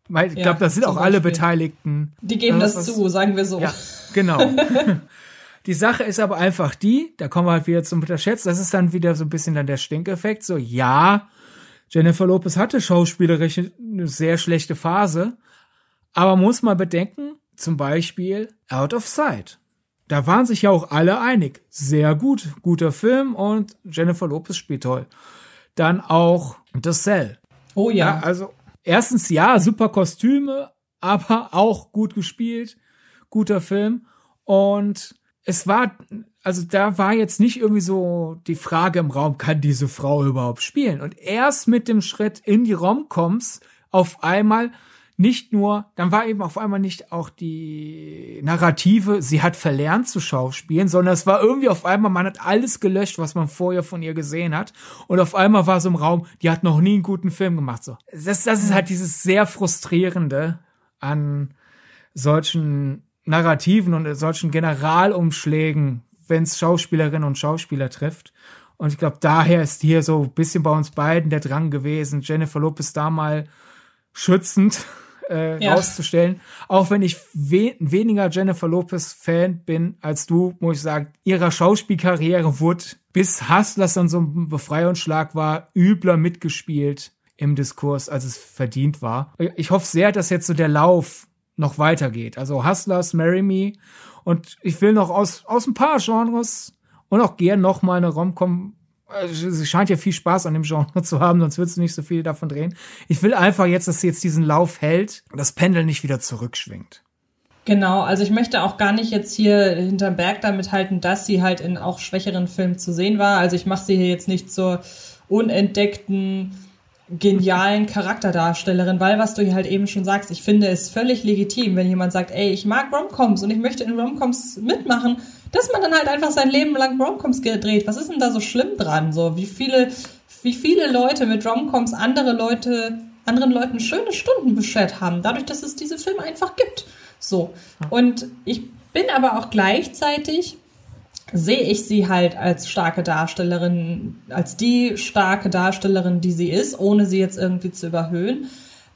Ich glaube, das sind auch alle Beteiligten. Die geben das, das zu, sagen wir so. Ja, genau. die Sache ist aber einfach die, da kommen wir halt wieder zum Unterschätzen, das ist dann wieder so ein bisschen dann der Stinkeffekt. So, ja, Jennifer Lopez hatte schauspielerisch eine sehr schlechte Phase, aber muss man bedenken, zum Beispiel Out of Sight. Da waren sich ja auch alle einig. Sehr gut, guter Film und Jennifer Lopez spielt toll. Dann auch The Cell. Oh ja. ja. Also erstens ja, super Kostüme, aber auch gut gespielt, guter Film. Und es war, also da war jetzt nicht irgendwie so die Frage im Raum, kann diese Frau überhaupt spielen? Und erst mit dem Schritt in die Romcoms auf einmal nicht nur, dann war eben auf einmal nicht auch die Narrative, sie hat verlernt zu schauspielen, sondern es war irgendwie auf einmal, man hat alles gelöscht, was man vorher von ihr gesehen hat. Und auf einmal war so im Raum, die hat noch nie einen guten Film gemacht. So. Das, das ist halt dieses sehr frustrierende an solchen Narrativen und solchen Generalumschlägen, wenn es Schauspielerinnen und Schauspieler trifft. Und ich glaube, daher ist hier so ein bisschen bei uns beiden der Drang gewesen, Jennifer Lopez da mal schützend äh, ja. rauszustellen. Auch wenn ich we weniger Jennifer Lopez Fan bin als du, muss ich sagen, ihrer Schauspielkarriere wurde bis Hustlers dann so ein Befreiungsschlag war, übler mitgespielt im Diskurs, als es verdient war. Ich hoffe sehr, dass jetzt so der Lauf noch weitergeht. Also Hustlers, Marry Me und ich will noch aus, aus ein paar Genres und auch gern noch mal eine Romcom sie scheint ja viel Spaß an dem Genre zu haben, sonst würdest du nicht so viel davon drehen. Ich will einfach jetzt, dass sie jetzt diesen Lauf hält und das Pendel nicht wieder zurückschwingt. Genau, also ich möchte auch gar nicht jetzt hier hinterm Berg damit halten, dass sie halt in auch schwächeren Filmen zu sehen war. Also ich mache sie hier jetzt nicht zur unentdeckten genialen Charakterdarstellerin, weil was du hier halt eben schon sagst, ich finde es völlig legitim, wenn jemand sagt, ey, ich mag Romcoms und ich möchte in Romcoms mitmachen, dass man dann halt einfach sein Leben lang Romcoms gedreht. Was ist denn da so schlimm dran? So, wie viele, wie viele Leute mit Romcoms andere Leute, anderen Leuten schöne Stunden beschert haben, dadurch, dass es diese Filme einfach gibt. So. Und ich bin aber auch gleichzeitig sehe ich sie halt als starke Darstellerin, als die starke Darstellerin, die sie ist, ohne sie jetzt irgendwie zu überhöhen.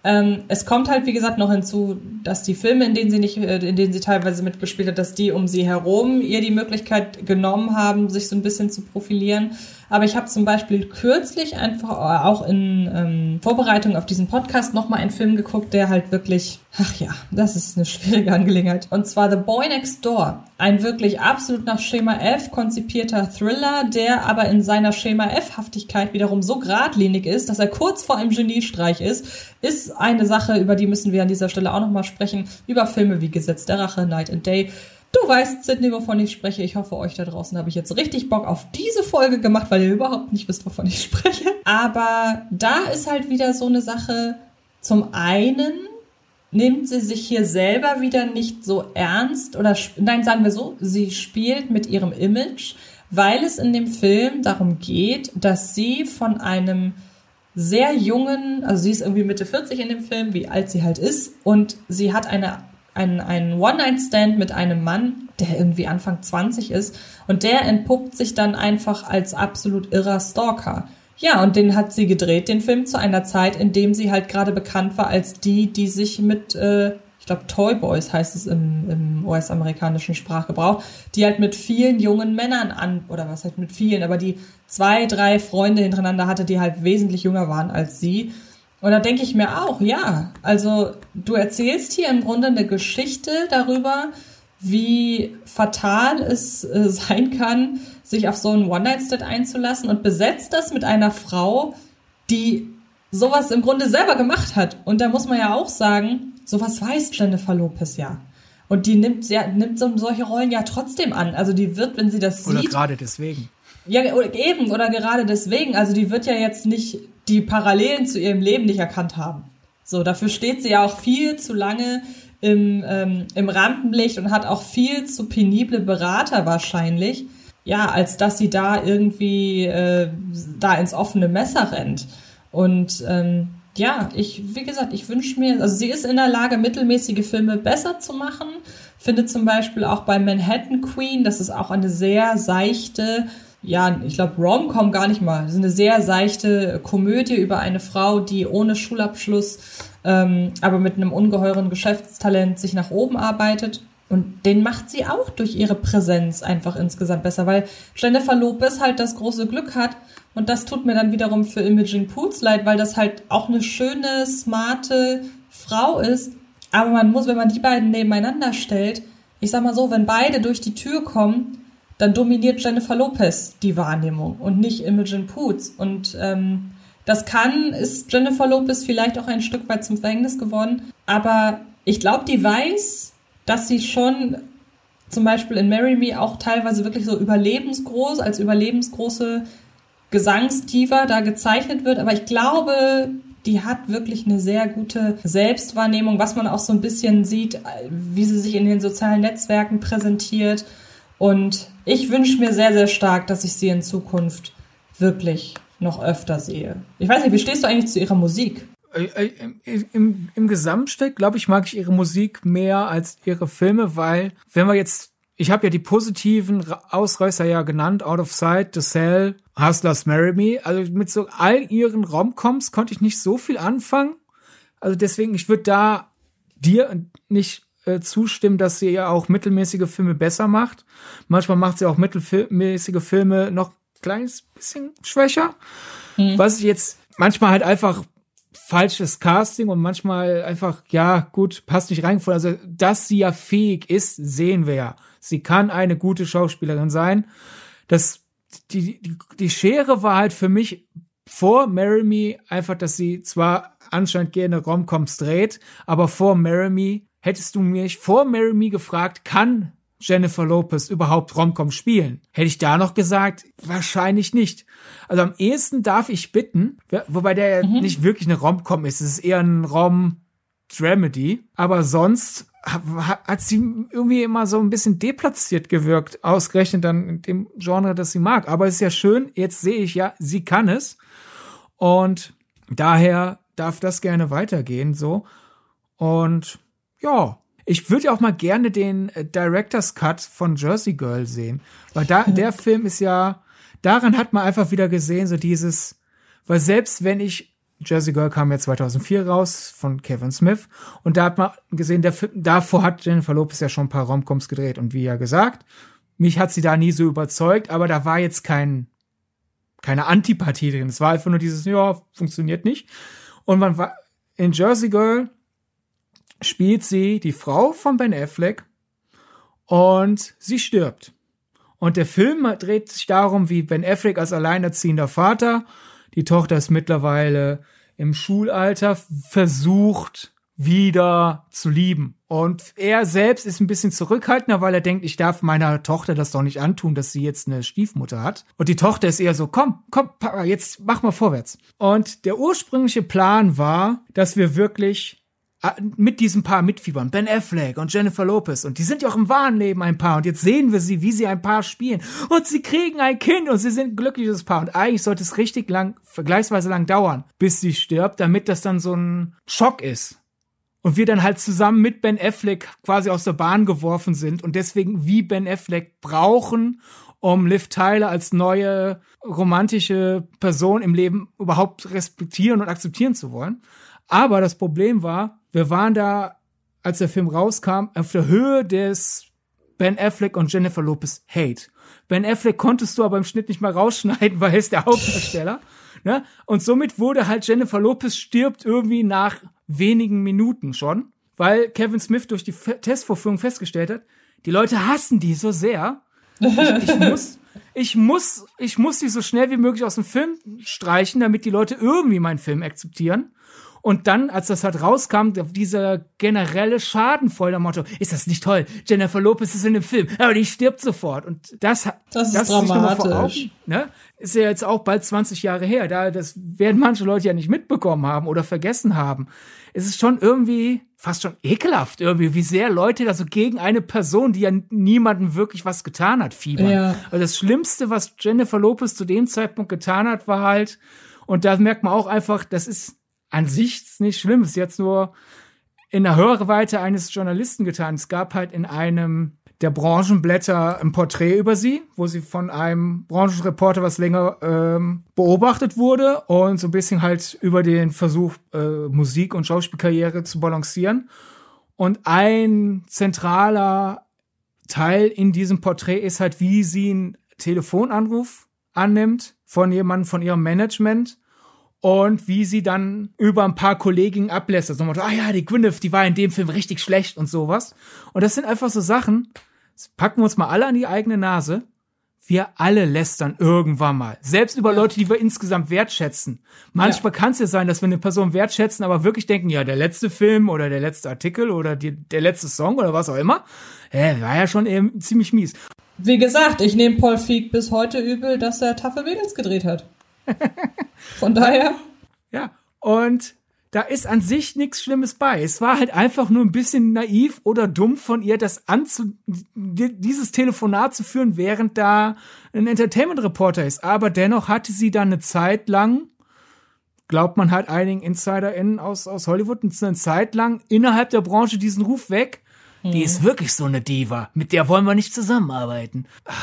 Ähm, es kommt halt, wie gesagt, noch hinzu, dass die Filme, in denen sie nicht, äh, in denen sie teilweise mitgespielt hat, dass die um sie herum ihr die Möglichkeit genommen haben, sich so ein bisschen zu profilieren. Aber ich habe zum Beispiel kürzlich einfach auch in ähm, Vorbereitung auf diesen Podcast nochmal einen Film geguckt, der halt wirklich, ach ja, das ist eine schwierige Angelegenheit. Und zwar The Boy Next Door. Ein wirklich absolut nach Schema F konzipierter Thriller, der aber in seiner Schema F-Haftigkeit wiederum so geradlinig ist, dass er kurz vor einem Geniestreich ist, ist eine Sache, über die müssen wir an dieser Stelle auch nochmal sprechen, über Filme wie Gesetz der Rache, Night and Day Du weißt, Sidney, wovon ich spreche. Ich hoffe, euch da draußen habe ich jetzt richtig Bock auf diese Folge gemacht, weil ihr überhaupt nicht wisst, wovon ich spreche. Aber da ist halt wieder so eine Sache. Zum einen nimmt sie sich hier selber wieder nicht so ernst oder nein, sagen wir so, sie spielt mit ihrem Image, weil es in dem Film darum geht, dass sie von einem sehr jungen, also sie ist irgendwie Mitte 40 in dem Film, wie alt sie halt ist, und sie hat eine ein, ein One-Night-Stand mit einem Mann, der irgendwie Anfang 20 ist und der entpuppt sich dann einfach als absolut irrer Stalker. Ja, und den hat sie gedreht, den Film, zu einer Zeit, in dem sie halt gerade bekannt war als die, die sich mit, äh, ich glaube, Toy Boys heißt es im, im US-amerikanischen Sprachgebrauch, die halt mit vielen jungen Männern an, oder was halt mit vielen, aber die zwei, drei Freunde hintereinander hatte, die halt wesentlich jünger waren als sie und da denke ich mir auch, ja, also du erzählst hier im Grunde eine Geschichte darüber, wie fatal es äh, sein kann, sich auf so einen One-Night-Stand einzulassen und besetzt das mit einer Frau, die sowas im Grunde selber gemacht hat. Und da muss man ja auch sagen, sowas weiß Jennifer Lopez ja. Und die nimmt, ja, nimmt so, solche Rollen ja trotzdem an. Also die wird, wenn sie das Oder sieht. Oder gerade deswegen. Ja, eben, oder gerade deswegen. Also die wird ja jetzt nicht die Parallelen zu ihrem Leben nicht erkannt haben. So, dafür steht sie ja auch viel zu lange im, ähm, im Rampenlicht und hat auch viel zu penible Berater wahrscheinlich, ja, als dass sie da irgendwie äh, da ins offene Messer rennt. Und ähm, ja, ich, wie gesagt, ich wünsche mir, also sie ist in der Lage, mittelmäßige Filme besser zu machen. Finde zum Beispiel auch bei Manhattan Queen, das ist auch eine sehr seichte, ja, ich glaube, Rom-Com gar nicht mal. Das ist eine sehr seichte Komödie über eine Frau, die ohne Schulabschluss, ähm, aber mit einem ungeheuren Geschäftstalent sich nach oben arbeitet. Und den macht sie auch durch ihre Präsenz einfach insgesamt besser, weil Jennifer Lopez halt das große Glück hat. Und das tut mir dann wiederum für Imogen Poots leid, weil das halt auch eine schöne, smarte Frau ist. Aber man muss, wenn man die beiden nebeneinander stellt, ich sag mal so, wenn beide durch die Tür kommen, dann dominiert Jennifer Lopez die Wahrnehmung und nicht Imogen Poots. Und ähm, das kann, ist Jennifer Lopez vielleicht auch ein Stück weit zum Verhängnis geworden. Aber ich glaube, die weiß, dass sie schon zum Beispiel in Marry Me auch teilweise wirklich so überlebensgroß, als überlebensgroße Gesangsdiva da gezeichnet wird. Aber ich glaube, die hat wirklich eine sehr gute Selbstwahrnehmung, was man auch so ein bisschen sieht, wie sie sich in den sozialen Netzwerken präsentiert. Und ich wünsche mir sehr, sehr stark, dass ich sie in Zukunft wirklich noch öfter sehe. Ich weiß nicht, wie stehst du eigentlich zu ihrer Musik? Äh, äh, Im, im, im Gesamtstück, glaube ich, mag ich ihre Musik mehr als ihre Filme, weil, wenn wir jetzt, ich habe ja die positiven Ausreißer ja genannt, Out of Sight, The Cell, Hustlers Marry Me, also mit so all ihren Romcoms konnte ich nicht so viel anfangen. Also deswegen, ich würde da dir nicht äh, zustimmen, dass sie ja auch mittelmäßige Filme besser macht. Manchmal macht sie auch mittelmäßige Filme noch ein kleines bisschen schwächer. Mhm. Was ich jetzt manchmal halt einfach falsches Casting und manchmal einfach, ja, gut, passt nicht rein. Also, dass sie ja fähig ist, sehen wir ja. Sie kann eine gute Schauspielerin sein. Das, die, die, die Schere war halt für mich vor Marry Me einfach, dass sie zwar anscheinend gerne Romcoms dreht, aber vor Marry Me hättest du mich vor Marry Me gefragt, kann Jennifer Lopez überhaupt Romcom spielen? Hätte ich da noch gesagt, wahrscheinlich nicht. Also am ehesten darf ich bitten, wobei der mhm. nicht wirklich eine Romcom ist, es ist eher ein Rom-Dramedy, aber sonst hat sie irgendwie immer so ein bisschen deplatziert gewirkt, ausgerechnet dann in dem Genre, das sie mag. Aber es ist ja schön, jetzt sehe ich ja, sie kann es. Und daher darf das gerne weitergehen, so. Und ja, ich würde ja auch mal gerne den äh, Director's Cut von Jersey Girl sehen, weil da der Film ist ja daran hat man einfach wieder gesehen so dieses, weil selbst wenn ich Jersey Girl kam ja 2004 raus von Kevin Smith und da hat man gesehen, der Film, davor hat Jennifer Lopez ja schon ein paar Romcoms gedreht und wie ja gesagt, mich hat sie da nie so überzeugt, aber da war jetzt kein keine Antipathie drin. Es war einfach nur dieses, ja, funktioniert nicht. Und man war in Jersey Girl spielt sie die Frau von Ben Affleck und sie stirbt. Und der Film dreht sich darum, wie Ben Affleck als alleinerziehender Vater, die Tochter ist mittlerweile im Schulalter, versucht wieder zu lieben. Und er selbst ist ein bisschen zurückhaltender, weil er denkt, ich darf meiner Tochter das doch nicht antun, dass sie jetzt eine Stiefmutter hat. Und die Tochter ist eher so, komm, komm, Papa, jetzt mach mal vorwärts. Und der ursprüngliche Plan war, dass wir wirklich mit diesem Paar mitfiebern. Ben Affleck und Jennifer Lopez. Und die sind ja auch im wahren Leben ein Paar. Und jetzt sehen wir sie, wie sie ein Paar spielen. Und sie kriegen ein Kind und sie sind ein glückliches Paar. Und eigentlich sollte es richtig lang, vergleichsweise lang dauern, bis sie stirbt, damit das dann so ein Schock ist. Und wir dann halt zusammen mit Ben Affleck quasi aus der Bahn geworfen sind und deswegen wie Ben Affleck brauchen, um Liv Tyler als neue romantische Person im Leben überhaupt respektieren und akzeptieren zu wollen. Aber das Problem war, wir waren da, als der Film rauskam, auf der Höhe des Ben Affleck und Jennifer Lopez Hate. Ben Affleck konntest du aber im Schnitt nicht mal rausschneiden, weil er ist der Hauptdarsteller. ne? Und somit wurde halt Jennifer Lopez stirbt irgendwie nach wenigen Minuten schon, weil Kevin Smith durch die Testvorführung festgestellt hat, die Leute hassen die so sehr. Ich, ich muss, ich muss, ich muss die so schnell wie möglich aus dem Film streichen, damit die Leute irgendwie meinen Film akzeptieren. Und dann, als das halt rauskam, dieser generelle Schadenfreude am Motto, ist das nicht toll? Jennifer Lopez ist in dem Film, aber die stirbt sofort. Und das, das ist das dramatisch. Augen, ne? Ist ja jetzt auch bald 20 Jahre her. Da, das werden manche Leute ja nicht mitbekommen haben oder vergessen haben. Es ist schon irgendwie fast schon ekelhaft irgendwie, wie sehr Leute da so gegen eine Person, die ja niemandem wirklich was getan hat, fiebern. Ja. Also das Schlimmste, was Jennifer Lopez zu dem Zeitpunkt getan hat, war halt, und da merkt man auch einfach, das ist an sich nicht schlimm. Es ist jetzt nur in der Hörweite eines Journalisten getan. Es gab halt in einem der Branchenblätter ein Porträt über sie, wo sie von einem Branchenreporter was länger ähm, beobachtet wurde und so ein bisschen halt über den Versuch, äh, Musik- und Schauspielkarriere zu balancieren. Und ein zentraler Teil in diesem Porträt ist halt, wie sie einen Telefonanruf annimmt von jemandem von ihrem Management und wie sie dann über ein paar Kolleginnen ablässt. Also, ah ja, die Gwyneth, die war in dem Film richtig schlecht und sowas. Und das sind einfach so Sachen, packen wir uns mal alle an die eigene Nase. Wir alle lästern irgendwann mal. Selbst über Leute, die wir insgesamt wertschätzen. Manchmal ja. kann es ja sein, dass wir eine Person wertschätzen, aber wirklich denken, ja, der letzte Film oder der letzte Artikel oder die, der letzte Song oder was auch immer, äh, war ja schon eben ziemlich mies. Wie gesagt, ich nehme Paul Feig bis heute übel, dass er Tafel Mädels gedreht hat. Von daher. Ja, Und da ist an sich nichts Schlimmes bei. Es war halt einfach nur ein bisschen naiv oder dumm von ihr, das anzu dieses Telefonat zu führen, während da ein Entertainment Reporter ist. Aber dennoch hatte sie dann eine Zeit lang, glaubt man halt einigen InsiderInnen aus, aus Hollywood, eine Zeit lang innerhalb der Branche diesen Ruf weg. Mhm. Die ist wirklich so eine Diva. Mit der wollen wir nicht zusammenarbeiten. Ah,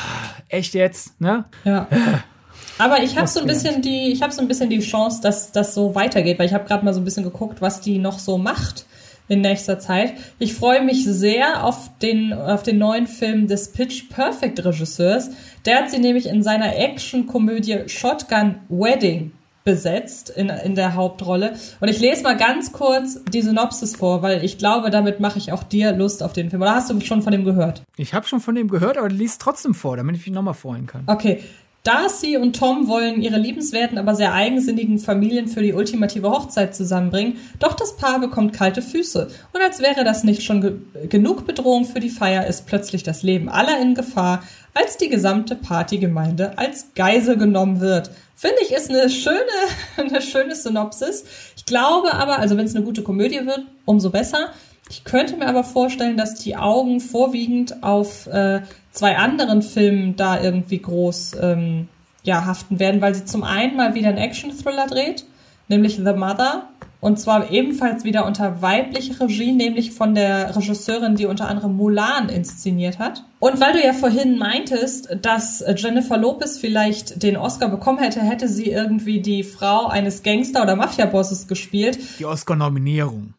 echt jetzt, ne? Ja. Aber ich habe so ein bisschen die, ich habe so ein bisschen die Chance, dass das so weitergeht, weil ich habe gerade mal so ein bisschen geguckt, was die noch so macht in nächster Zeit. Ich freue mich sehr auf den, auf den neuen Film des Pitch Perfect Regisseurs. Der hat sie nämlich in seiner Action-Komödie Shotgun Wedding besetzt in, in der Hauptrolle. Und ich lese mal ganz kurz die Synopsis vor, weil ich glaube, damit mache ich auch dir Lust auf den Film. Oder hast du schon von dem gehört? Ich habe schon von dem gehört, aber lies trotzdem vor, damit ich mich nochmal freuen kann. Okay. Darcy und Tom wollen ihre liebenswerten, aber sehr eigensinnigen Familien für die ultimative Hochzeit zusammenbringen, doch das Paar bekommt kalte Füße. Und als wäre das nicht schon ge genug Bedrohung für die Feier, ist plötzlich das Leben aller in Gefahr, als die gesamte Partygemeinde als Geisel genommen wird. Finde ich, ist eine schöne, eine schöne Synopsis. Ich glaube aber, also wenn es eine gute Komödie wird, umso besser. Ich könnte mir aber vorstellen, dass die Augen vorwiegend auf äh, zwei anderen Filmen da irgendwie groß ähm, ja, haften werden, weil sie zum einen mal wieder einen Action-Thriller dreht, nämlich The Mother. Und zwar ebenfalls wieder unter weiblicher Regie, nämlich von der Regisseurin, die unter anderem Mulan inszeniert hat. Und weil du ja vorhin meintest, dass Jennifer Lopez vielleicht den Oscar bekommen hätte, hätte sie irgendwie die Frau eines Gangster- oder Mafia-Bosses gespielt. Die Oscar-Nominierung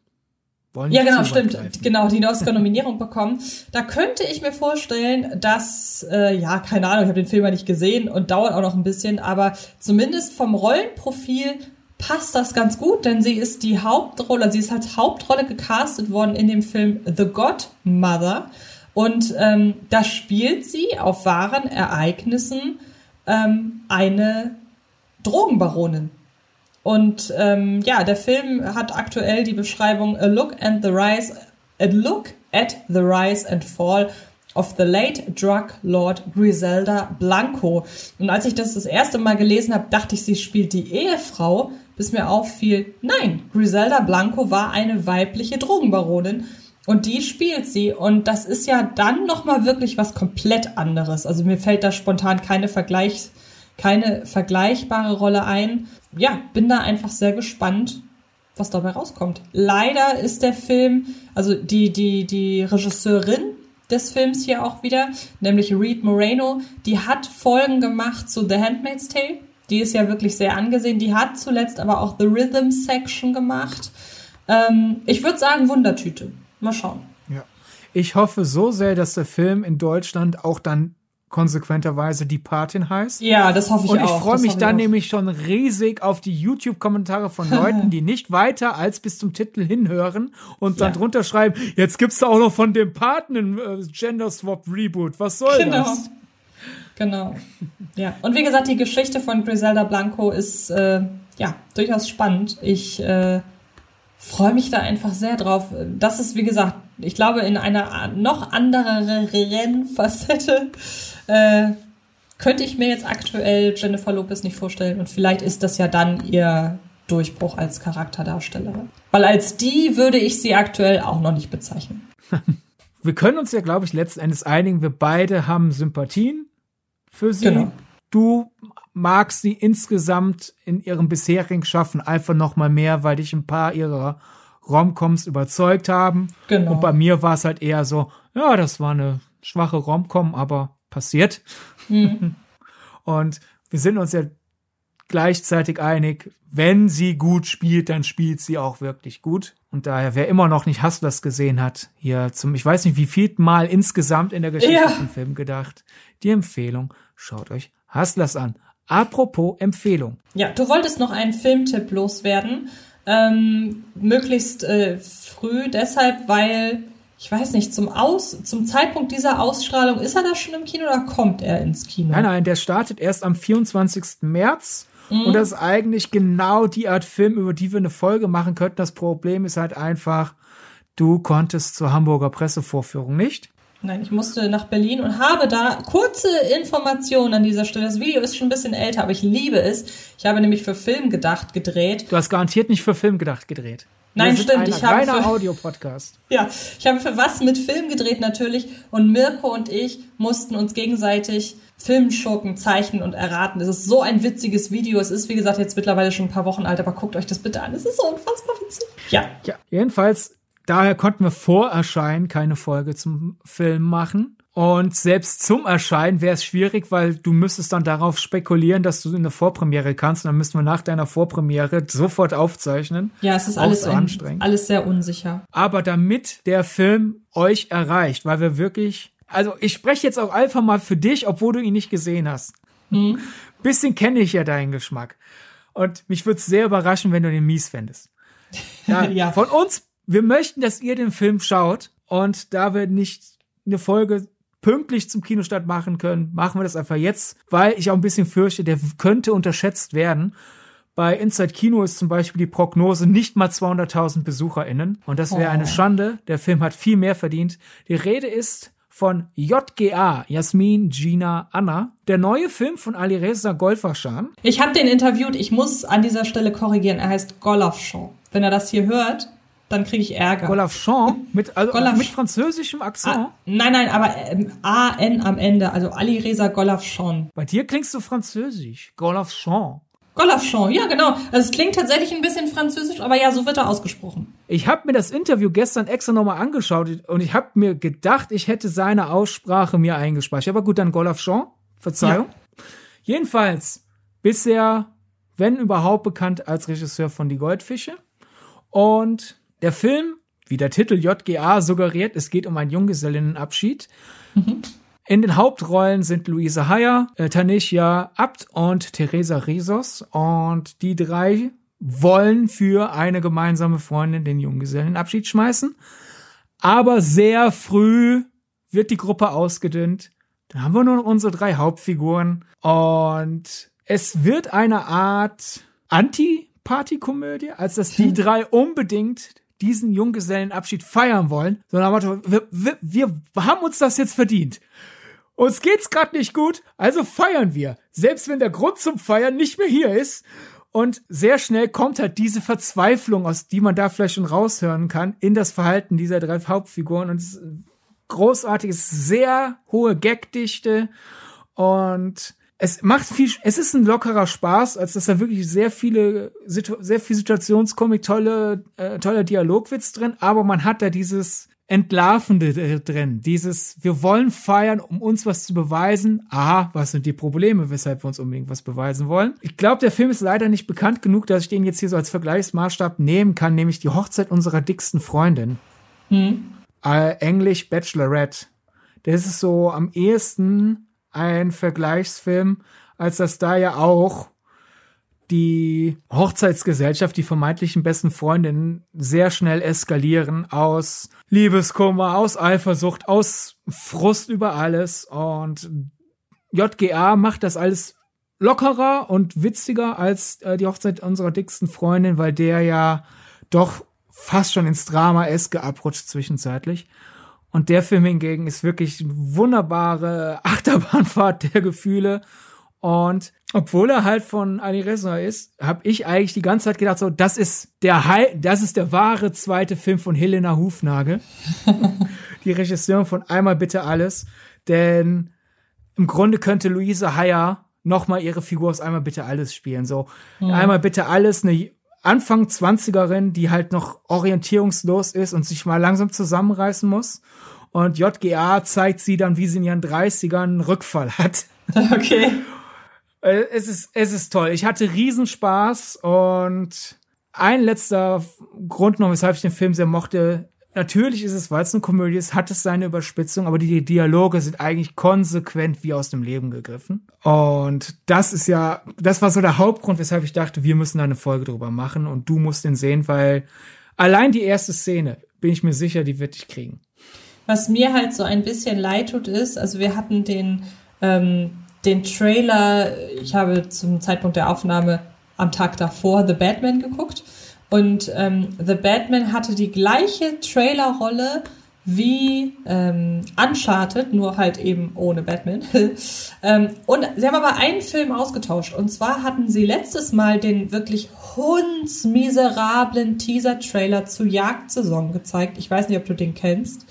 wollen Ja, genau, stimmt. Greifen. Genau, die Oscar-Nominierung bekommen. Da könnte ich mir vorstellen, dass, äh, ja, keine Ahnung, ich habe den Film ja nicht gesehen und dauert auch noch ein bisschen, aber zumindest vom Rollenprofil passt das ganz gut, denn sie ist die Hauptrolle, sie ist als Hauptrolle gecastet worden in dem Film The Godmother. Und ähm, da spielt sie auf wahren Ereignissen ähm, eine Drogenbaronin. Und ähm, ja, der Film hat aktuell die Beschreibung A Look and the Rise, A Look at the Rise and Fall of the Late Drug Lord Griselda Blanco. Und als ich das das erste Mal gelesen habe, dachte ich, sie spielt die Ehefrau, bis mir auffiel, nein, Griselda Blanco war eine weibliche Drogenbaronin. Und die spielt sie. Und das ist ja dann nochmal wirklich was komplett anderes. Also mir fällt da spontan keine Vergleichs, keine vergleichbare Rolle ein ja, bin da einfach sehr gespannt, was dabei rauskommt. Leider ist der Film, also die, die, die Regisseurin des Films hier auch wieder, nämlich Reed Moreno, die hat Folgen gemacht zu The Handmaid's Tale. Die ist ja wirklich sehr angesehen. Die hat zuletzt aber auch The Rhythm Section gemacht. Ähm, ich würde sagen, Wundertüte. Mal schauen. Ja. Ich hoffe so sehr, dass der Film in Deutschland auch dann konsequenterweise die Patin heißt. Ja, das hoffe ich auch. Und ich freue mich dann nämlich schon riesig auf die YouTube-Kommentare von Leuten, die nicht weiter als bis zum Titel hinhören und dann ja. drunter schreiben, jetzt gibt's da auch noch von dem Paten ein äh, Gender Swap Reboot. Was soll genau. das? Genau. Ja. Und wie gesagt, die Geschichte von Griselda Blanco ist äh, ja durchaus spannend. Ich äh, freue mich da einfach sehr drauf. Das ist, wie gesagt, ich glaube, in einer noch anderen Facette äh, könnte ich mir jetzt aktuell Jennifer Lopez nicht vorstellen. Und vielleicht ist das ja dann ihr Durchbruch als Charakterdarstellerin. Weil als die würde ich sie aktuell auch noch nicht bezeichnen. Wir können uns ja, glaube ich, letzten Endes einigen. Wir beide haben Sympathien für sie. Genau. Du magst sie insgesamt in ihrem bisherigen Schaffen einfach noch mal mehr, weil dich ein paar ihrer Romcoms überzeugt haben. Genau. Und bei mir war es halt eher so, ja, das war eine schwache Romcom, aber passiert. Mhm. Und wir sind uns ja gleichzeitig einig, wenn sie gut spielt, dann spielt sie auch wirklich gut. Und daher, wer immer noch nicht Hustlers gesehen hat, hier zum, ich weiß nicht, wie viel Mal insgesamt in der Geschichte ja. vom Film gedacht, die Empfehlung, schaut euch Hustlers an. Apropos Empfehlung. Ja, du wolltest noch einen Filmtipp loswerden. Ähm, möglichst äh, früh, deshalb, weil ich weiß nicht, zum Aus, zum Zeitpunkt dieser Ausstrahlung, ist er da schon im Kino oder kommt er ins Kino? Nein, nein, der startet erst am 24. März. Mhm. Und das ist eigentlich genau die Art Film, über die wir eine Folge machen könnten. Das Problem ist halt einfach, du konntest zur Hamburger Pressevorführung nicht. Nein, ich musste nach Berlin und habe da kurze Informationen an dieser Stelle. Das Video ist schon ein bisschen älter, aber ich liebe es. Ich habe nämlich für Film gedacht gedreht. Du hast garantiert nicht für Film gedacht gedreht. Nein, stimmt. Ich habe reiner Audio-Podcast. ja, ich habe für was mit Film gedreht natürlich. Und Mirko und ich mussten uns gegenseitig Filmschurken zeichnen und erraten. Es ist so ein witziges Video. Es ist, wie gesagt, jetzt mittlerweile schon ein paar Wochen alt, aber guckt euch das bitte an. Es ist so unfassbar witzig. Ja. Ja, jedenfalls, daher konnten wir vor Erscheinen keine Folge zum Film machen. Und selbst zum Erscheinen wäre es schwierig, weil du müsstest dann darauf spekulieren, dass du eine Vorpremiere kannst. Und dann müssten wir nach deiner Vorpremiere sofort aufzeichnen. Ja, es ist Auch alles, so anstrengend. alles sehr unsicher. Aber damit der Film euch erreicht, weil wir wirklich, also ich spreche jetzt auch einfach mal für dich, obwohl du ihn nicht gesehen hast. Bisschen kenne ich ja deinen Geschmack. Und mich würde es sehr überraschen, wenn du den mies fändest. Ja, Ja. Von uns, wir möchten, dass ihr den Film schaut. Und da wir nicht eine Folge pünktlich zum Kinostart machen können, machen wir das einfach jetzt, weil ich auch ein bisschen fürchte, der könnte unterschätzt werden. Bei Inside Kino ist zum Beispiel die Prognose nicht mal 200.000 BesucherInnen. Und das wäre Oh. eine Schande. Der Film hat viel mehr verdient. Die Rede ist von JGA, Jasmin, Gina, Anna. Der neue Film von Alireza Golfachan. Ich habe den interviewt. Ich muss an dieser Stelle korrigieren. Er heißt Golafschon. Wenn er das hier hört, dann kriege ich Ärger. Golafchan mit, also Golaf- mit französischem Akzent. Ah, nein, nein, aber ähm, A-N am Ende. Also Ali Reza Golafschon. Bei dir klingst du französisch. Golafchan. Golafschon, ja genau. Also es klingt tatsächlich ein bisschen französisch, aber ja, so wird er ausgesprochen. Ich habe mir das Interview gestern extra nochmal angeschaut und ich habe mir gedacht, ich hätte seine Aussprache mir eingespeichert. Aber gut, dann Golafchan. Verzeihung. Jedenfalls bisher, wenn überhaupt, bekannt als Regisseur von Die Goldfische. Und der Film, wie der Titel JGA suggeriert, es geht um einen Junggesellinnenabschied. In den Hauptrollen sind Luise Heyer, äh, Tanisha Abt und Teresa Rizos. Und die drei wollen für eine gemeinsame Freundin den Junggesellenabschied schmeißen. Aber sehr früh wird die Gruppe ausgedünnt. Dann haben wir nur noch unsere drei Hauptfiguren. Und es wird eine Art Anti-Party-Komödie, als dass die drei unbedingt diesen Junggesellenabschied feiern wollen. Sondern wir, wir, wir haben uns das jetzt verdient. Uns geht's gerade nicht gut, also feiern wir. Selbst wenn der Grund zum Feiern nicht mehr hier ist. Und sehr schnell kommt halt diese Verzweiflung, aus die man da vielleicht schon raushören kann, in das Verhalten dieser drei Hauptfiguren. Und es ist großartig, ist sehr hohe Gagdichte und es macht viel, es ist ein lockerer Spaß, als dass da wirklich sehr viele, sehr viel Situationskomik, tolle, äh, toller Dialogwitz drin, aber man hat da dieses Entlarvende drin, dieses, wir wollen feiern, um uns was zu beweisen. Aha, was sind die Probleme, weshalb wir uns unbedingt was beweisen wollen? Ich glaube, der Film ist leider nicht bekannt genug, dass ich den jetzt hier so als Vergleichsmaßstab nehmen kann, nämlich die Hochzeit unserer dicksten Freundin. Äh, Englisch Bachelorette. Das ist so am ehesten ein Vergleichsfilm, als dass da ja auch die Hochzeitsgesellschaft, die vermeintlichen besten Freundinnen sehr schnell eskalieren aus Liebeskummer, aus Eifersucht, aus Frust über alles und JGA macht das alles lockerer und witziger als äh, die Hochzeit unserer dicksten Freundin, weil der ja doch fast schon ins Drama-eske abrutscht zwischenzeitlich. Und der Film hingegen ist wirklich eine wunderbare Achterbahnfahrt der Gefühle. Und obwohl er halt von Ali Reza ist, habe ich eigentlich die ganze Zeit gedacht, so, das ist der Hei das ist der wahre zweite Film von Helena Hufnagel, die Regisseurin von Einmal bitte alles. Denn im Grunde könnte Luise Heyer noch mal ihre Figur aus Einmal bitte alles spielen. So, Einmal bitte alles, eine Anfang 20erin, die halt noch orientierungslos ist und sich mal langsam zusammenreißen muss. Und JGA zeigt sie dann, wie sie in ihren 30ern einen Rückfall hat. Okay. Äh, Es ist, es ist toll. Ich hatte Riesenspaß und ein letzter Grund noch, weshalb ich den Film sehr mochte. Natürlich ist es, weil es eine Komödie ist, hat es seine Überspitzung, aber die Dialoge sind eigentlich konsequent wie aus dem Leben gegriffen. Und das ist ja, das war so der Hauptgrund, weshalb ich dachte, wir müssen da eine Folge drüber machen und du musst den sehen, weil allein die erste Szene, bin ich mir sicher, die wird dich kriegen. Was mir halt so ein bisschen leid tut, ist, also wir hatten den, ähm, den Trailer, ich habe zum Zeitpunkt der Aufnahme am Tag davor The Batman geguckt. Und ähm, The Batman hatte die gleiche Trailerrolle wie ähm, Uncharted, nur halt eben ohne Batman. ähm, und sie haben aber einen Film ausgetauscht. Und zwar hatten sie letztes Mal den wirklich hundsmiserablen Teaser-Trailer zu Jagdsaison gezeigt. Ich weiß nicht, ob du den kennst.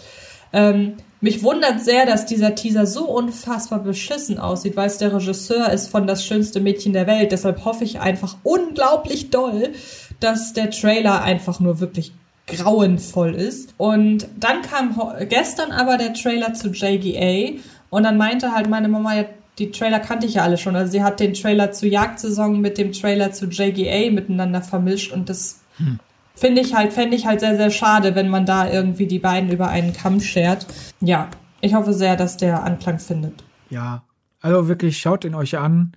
Ähm, mich wundert sehr, dass dieser Teaser so unfassbar beschissen aussieht, weil es der Regisseur ist von Das schönste Mädchen der Welt. Deshalb hoffe ich einfach unglaublich doll, dass der Trailer einfach nur wirklich grauenvoll ist. Und dann kam gestern aber der Trailer zu JGA und dann meinte halt meine Mama, die Trailer kannte ich ja alle schon. Also sie hat den Trailer zu Jagdsaison mit dem Trailer zu JGA miteinander vermischt und das hm. Finde ich halt, fände ich halt sehr, sehr schade, wenn man da irgendwie die beiden über einen Kamm schert. Ja, ich hoffe sehr, dass der Anklang findet. Ja, also wirklich schaut ihn euch an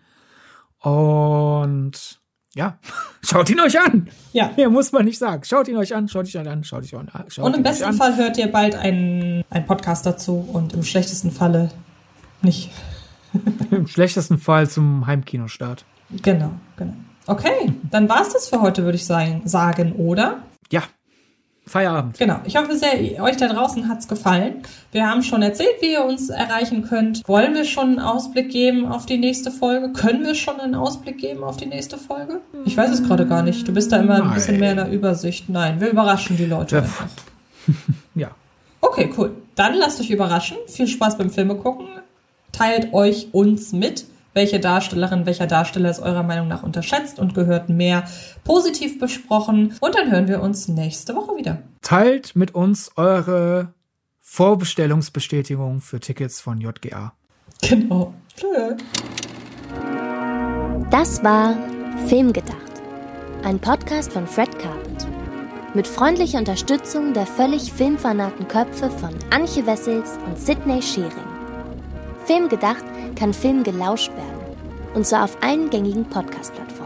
und ja, schaut ihn euch an. Ja. Mehr muss man nicht sagen. Schaut ihn euch an, schaut ihn euch an, schaut ihn an. Schaut und im besten Fall hört ihr bald einen, einen Podcast dazu und im schlechtesten Falle nicht. Im schlechtesten Fall zum Heimkinostart. Genau, genau. Okay, dann war es das für heute, würde ich sagen, oder? Ja, Feierabend. Genau. Ich hoffe sehr, euch da draußen hat's gefallen. Wir haben schon erzählt, wie ihr uns erreichen könnt. Wollen wir schon einen Ausblick geben auf die nächste Folge? Können wir schon einen Ausblick geben auf die nächste Folge? Ich weiß es gerade gar nicht. Du bist da immer Nein. ein bisschen mehr in der Übersicht. Nein, wir überraschen die Leute ja. einfach. ja. Okay, cool. Dann lasst euch überraschen. Viel Spaß beim Filme gucken. Teilt euch uns mit welche Darstellerin, welcher Darsteller ist eurer Meinung nach unterschätzt und gehört mehr positiv besprochen. Und dann hören wir uns nächste Woche wieder. Teilt mit uns eure Vorbestellungsbestätigung für Tickets von JGA. Genau. Das war Filmgedacht, ein Podcast von Fred Carpet. Mit freundlicher Unterstützung der völlig filmfanaten Köpfe von Anche Wessels und Sidney Schering. Filmgedacht kann Film gelauscht werden. Und zwar auf allen gängigen Podcast-Plattformen.